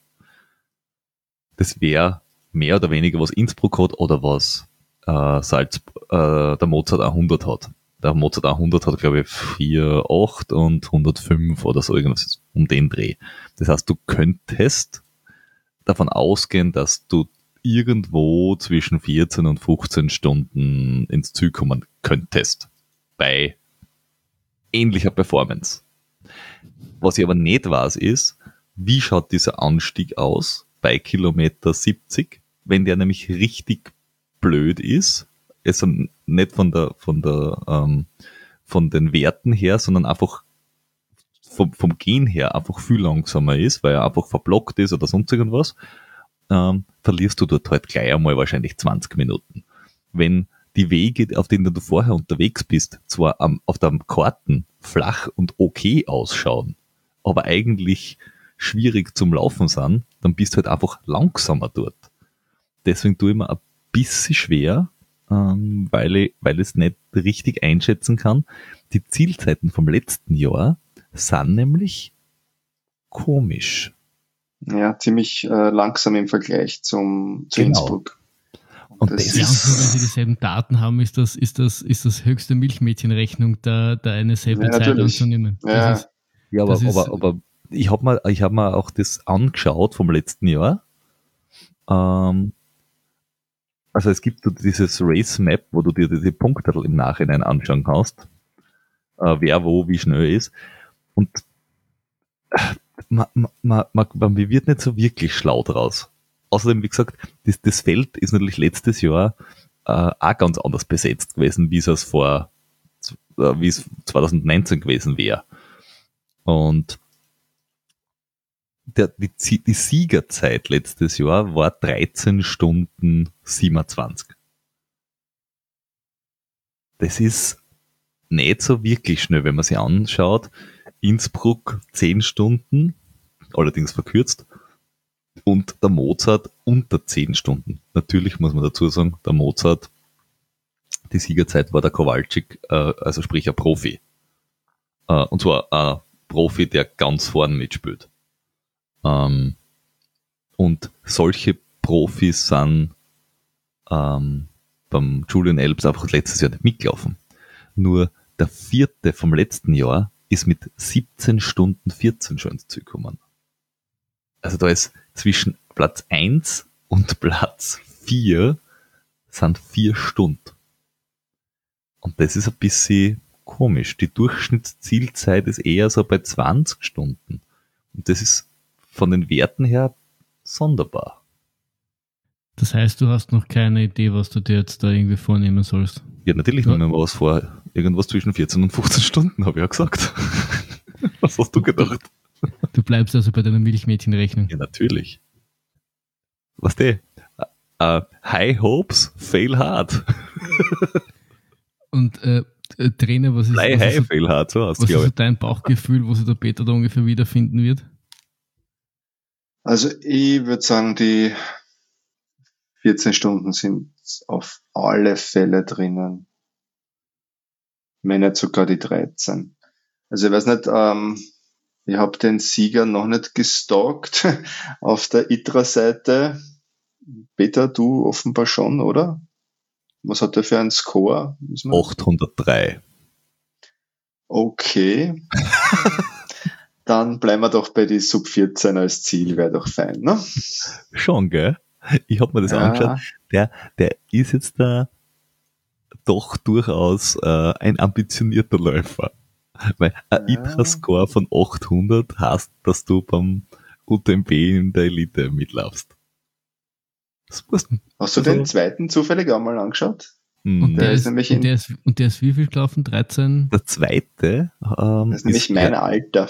Das wäre mehr oder weniger, was Innsbruck hat oder was äh, Salz, äh, der Mozart 100 hat. Der Mozart 100 hat, glaube ich, 4, 8 und 105 oder so irgendwas um den Dreh. Das heißt, du könntest davon ausgehen, dass du irgendwo zwischen 14 und 15 Stunden ins Ziel kommen könntest. Bei ähnlicher Performance. Was ich aber nicht weiß, ist, wie schaut dieser Anstieg aus bei Kilometer 70, wenn der nämlich richtig blöd ist, also nicht von der, von der, ähm, von den Werten her, sondern einfach vom, vom Gehen her einfach viel langsamer ist, weil er einfach verblockt ist oder sonst irgendwas, ähm, verlierst du dort halt gleich einmal wahrscheinlich 20 Minuten. Wenn die Wege, auf denen du vorher unterwegs bist, zwar am, auf der Karten flach und okay ausschauen, aber eigentlich schwierig zum Laufen sind, dann bist du halt einfach langsamer dort. Deswegen tue ich mir ein bisschen schwer, ähm, weil, ich, weil ich es nicht richtig einschätzen kann. Die Zielzeiten vom letzten Jahr sind nämlich komisch. Ja, ziemlich äh, langsam im Vergleich zum, zu Genau. Innsbruck. Und das das ist- nur wenn sie dieselben Daten haben, ist das, ist das, ist das höchste Milchmädchenrechnung, da, da eine selbe Ja, Zeit natürlich. anzunehmen. Ja. Das ist, Ja, aber, Das ist- aber, aber ich habe mir, ich hab mir auch das angeschaut vom letzten Jahr. Ähm, also es gibt so dieses Race Map, wo du dir diese Punkte im Nachhinein anschauen kannst, äh, wer wo wie schnell ist. Und äh, man, man, man, man wird nicht so wirklich schlau draus. Außerdem, wie gesagt, das, das Feld ist natürlich letztes Jahr äh, auch ganz anders besetzt gewesen, wie es vor, äh, wie es 2019 gewesen wäre. Und der, die, die Siegerzeit letztes Jahr war 13 Stunden 27. Das ist nicht so wirklich schnell, wenn man sich anschaut. Innsbruck 10 Stunden, allerdings verkürzt. Und der Mozart unter 10 Stunden. Natürlich muss man dazu sagen, der Mozart, die Siegerzeit war der Kowalczyk, äh, also sprich ein Profi. Äh, und zwar ein Profi, der ganz vorn mitspielt. Ähm, und solche Profis sind ähm, beim Julian Elbs einfach letztes Jahr nicht mitgelaufen. Nur der vierte vom letzten Jahr ist mit 17 Stunden 14 schon ins Ziel gekommen. Also da ist zwischen Platz 1 und Platz 4 sind vier Stunden. Und das ist ein bisschen komisch. Die Durchschnittszielzeit ist eher so bei 20 Stunden. Und das ist von den Werten her sonderbar. das heißt, du hast noch keine Idee, was du dir jetzt da irgendwie vornehmen sollst. Ja, natürlich Ja. nehmen wir was vor. Irgendwas zwischen 14 und 15 Stunden, habe ich ja gesagt. was hast du gedacht? Du bleibst also bei deiner Milchmädchenrechnung. Ja, natürlich. Was der? Uh, high hopes, fail hard. Und äh, äh, Trainer, was ist, Fly was high, ist, fail hard, so was ist so dein Bauchgefühl, wo sich der Peter da ungefähr wiederfinden wird? Also ich würde sagen, die 14 Stunden sind auf alle Fälle drinnen. Wenn nicht sogar die 13. Also ich weiß nicht, ähm, ich habe den Sieger noch nicht gestalkt auf der ITRA-Seite. Peter, du offenbar schon, oder? Was hat er für einen Score? Wissen wir? 803. Okay. Dann bleiben wir doch bei die Sub 14 als Ziel, wäre doch fein, ne? Schon, gell? Ich habe mir das angeschaut. Der, der ist jetzt da doch durchaus äh, ein ambitionierter Läufer. Weil ein Ja. ITRA-Score von 800 heißt, dass du beim UTMB in der Elite mitlaufst. Das musst du. Hast du Also- den zweiten zufällig auch mal angeschaut? Und Hm. der der, ist ist, nämlich und, in- der ist, und der ist wie viel gelaufen? 13? Der zweite ähm, Das ist nämlich mein Alter.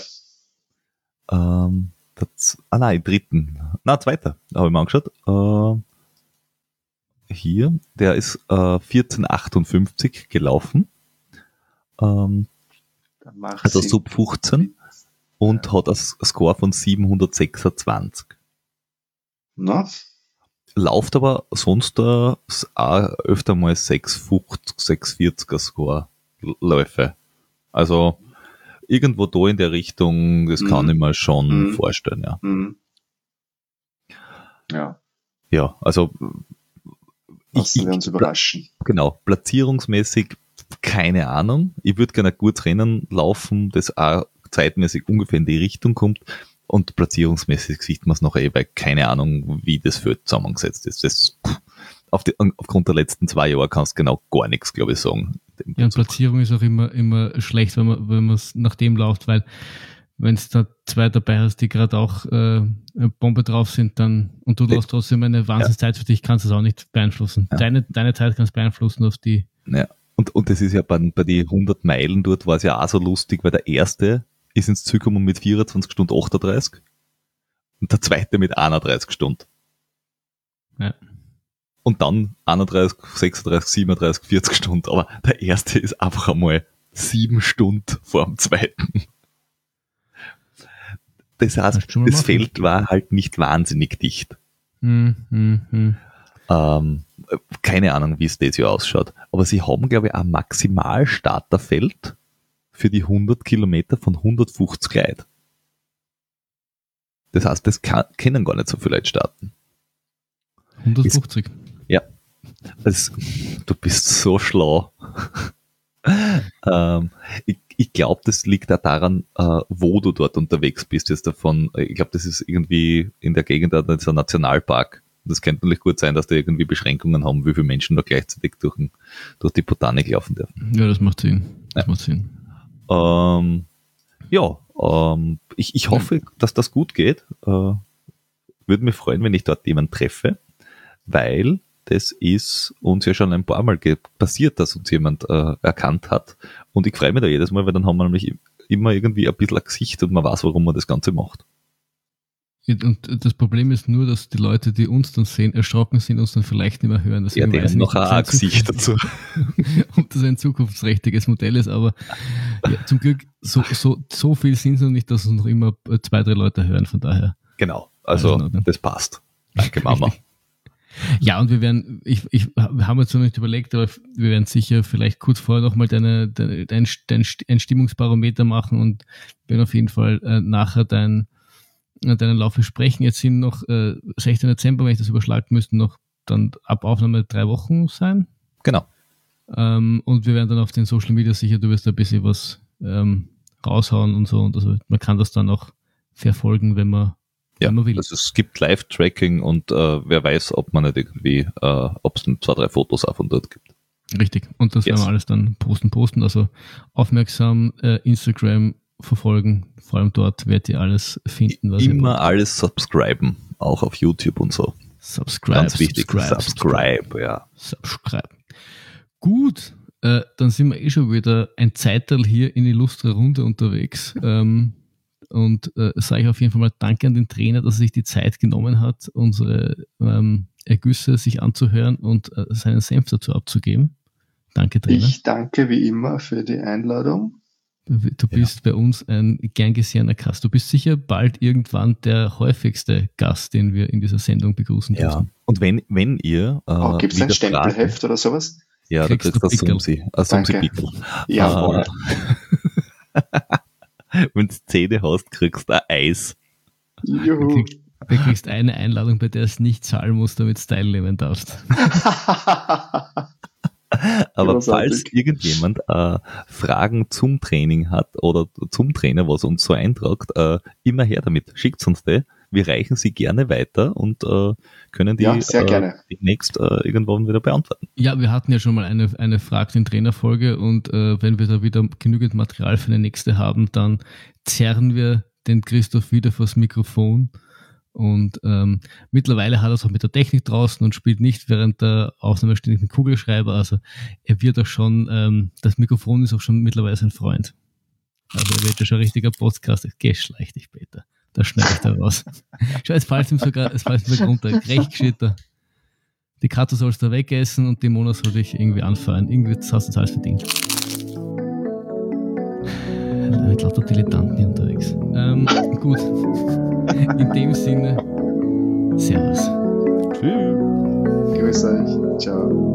Ähm, der, ah nein, dritten. Na, zweiter, habe ich mir angeschaut. Äh, hier, der ist äh, 1458 gelaufen. Ähm, also Sub 15 und ja. hat ein Score von 726. Na? Lauft aber sonst auch öfter mal 650, 640er Score Läufe. Also irgendwo da in der Richtung, das mhm. kann ich mir schon mhm. vorstellen, ja. Mhm. Ja. Ja, also Lassen wir uns überraschen. Genau, platzierungsmäßig keine Ahnung. Ich würde gerne gutes Rennen laufen, das auch zeitmäßig ungefähr in die Richtung kommt. Und platzierungsmäßig sieht man es noch eh, weil keine Ahnung, wie das Feld zusammengesetzt ist. Das, auf die, aufgrund der letzten zwei Jahre kannst du genau gar nichts, glaube ich, sagen. Ja, und Platzierung ist auch immer, immer schlecht, wenn man, wenn man es nach dem läuft, weil wenn es da zwei dabei hast, die gerade auch äh, Bombe drauf sind, dann und du hast trotzdem eine Wahnsinnszeit für dich, kannst du es auch nicht beeinflussen. Ja. Deine, deine Zeit kannst du beeinflussen auf die. Ja. Und, und das ist ja bei, bei den 100 Meilen dort war es ja auch so lustig, weil der erste ist ins Ziel gekommen mit 24 Stunden 38 und der zweite mit 31 Stunden. Ja. Und dann 31, 36, 37, 40 Stunden. Aber der erste ist einfach einmal sieben Stunden vor dem zweiten. Das heißt, das machen. Feld war halt nicht wahnsinnig dicht. Hm, hm, hm. Ähm, keine Ahnung, wie es das Jahr ausschaut. Aber sie haben, glaube ich, ein Maximalstarterfeld für die 100 Kilometer von 150 Leuten. Das heißt, das kann, können gar nicht so viele Leute starten. 150? Ist, ja. Das, du bist so schlau. ähm, ich ich glaube, das liegt auch daran, äh, wo du dort unterwegs bist. Jetzt davon, ich glaube, das ist irgendwie in der Gegend da ist ein Nationalpark. Das könnte natürlich gut sein, dass die irgendwie Beschränkungen haben, wie viele Menschen da gleichzeitig durch, durch die Botanik laufen dürfen. Ja, das macht Sinn. Das ja. macht Sinn. Ähm, ja, ähm, ich, ich hoffe, ja. dass das gut geht. Äh, würde mich freuen, wenn ich dort jemanden treffe, weil das ist uns ja schon ein paar Mal passiert, dass uns jemand äh, erkannt hat. Und ich freue mich da jedes Mal, weil dann haben wir nämlich immer irgendwie ein bisschen ein Gesicht und man weiß, warum man das Ganze macht. Und das Problem ist nur, dass die Leute, die uns dann sehen, erschrocken sind, uns dann vielleicht nicht mehr hören. ja, die haben noch ein Gesicht dazu. ob das ein zukunftsträchtiges Modell ist, aber ja, zum Glück, so, so, so viel sind es noch nicht, dass uns noch immer zwei, drei Leute hören, von daher. Genau, also, das passt. Danke, Mama. Ja, und wir werden, ich, ich haben jetzt noch nicht überlegt, aber wir werden sicher vielleicht kurz vorher nochmal deine, dein, dein, ein Stimmungsbarometer machen und werden auf jeden Fall äh, nachher dein, äh, deinen Lauf besprechen. Jetzt sind noch äh, 16. Dezember, wenn ich das überschlagen müsste, noch dann ab Aufnahme drei Wochen sein. Genau. Ähm, und wir werden dann auf den Social Media sicher, du wirst ein bisschen was ähm, raushauen und so. Und also man kann das dann auch verfolgen, wenn man ja, also es gibt Live-Tracking und äh, wer weiß, ob man nicht irgendwie, äh, ob es zwei, drei Fotos auch von dort gibt. Richtig. Und das yes. werden wir alles dann posten, posten. Also aufmerksam äh, Instagram verfolgen. Vor allem dort werdet ihr alles finden. Was Immer alles subscriben, auch auf YouTube und so. Subscribe. Ganz wichtig. Subscribe, subscribe, subscribe ja. Subscribe. Gut, äh, dann sind wir eh schon wieder ein Zeitteil hier in Illustre Runde unterwegs. Ähm, und äh, sage ich auf jeden Fall mal Danke an den Trainer, dass er sich die Zeit genommen hat, unsere ähm, Ergüsse sich anzuhören und äh, seinen Senf dazu abzugeben. Danke, Trainer. Ich danke wie immer für die Einladung. Du bist ja. bei uns ein gern gesehener Gast. Du bist sicher bald irgendwann der häufigste Gast, den wir in dieser Sendung begrüßen ja. dürfen. Und wenn, wenn ihr. Äh, oh, Gibt es ein Stempelheft Frage, oder sowas? Ja, kriegst da kriegst du ein Sumsi. Ein Sumsi-Pickel. Jawohl. Wenn du Zähne hast, kriegst du ein Eis. Juhu. Du kriegst eine Einladung, bei der es nicht zahlen musst, damit du teilnehmen darfst. Aber falls irgendjemand äh, Fragen zum Training hat oder zum Trainer, was uns so eintragt, äh, immer her damit. Schickt uns die. Wir reichen sie gerne weiter und äh, können die ja, äh, demnächst äh, irgendwann wieder beantworten. Ja, wir hatten ja schon mal eine, eine Frag den Trainer-Folge und äh, wenn wir da wieder genügend Material für eine nächste haben, dann zerren wir den Christoph wieder vors Mikrofon. Und ähm, mittlerweile hat er es auch mit der Technik draußen und spielt nicht während der Aufnahme ständig einen Kugelschreiber. Also er wird auch schon, ähm, das Mikrofon ist auch schon mittlerweile sein Freund. Also er wird ja schon ein richtiger Podcast. Geschleicht dich, Peter. Da schneide ich da raus. Schau, es fällt ihm sogar, es fällt ihm sogar runter. Recht gescheiter. Die Katze sollst du wegessen und die Mona soll dich irgendwie anfeuern. Irgendwie hast du das alles verdient. Ich lauter Dilettanten hier unterwegs. Ähm, gut. In dem Sinne, Servus. Tschüss. Grüß euch. Ciao.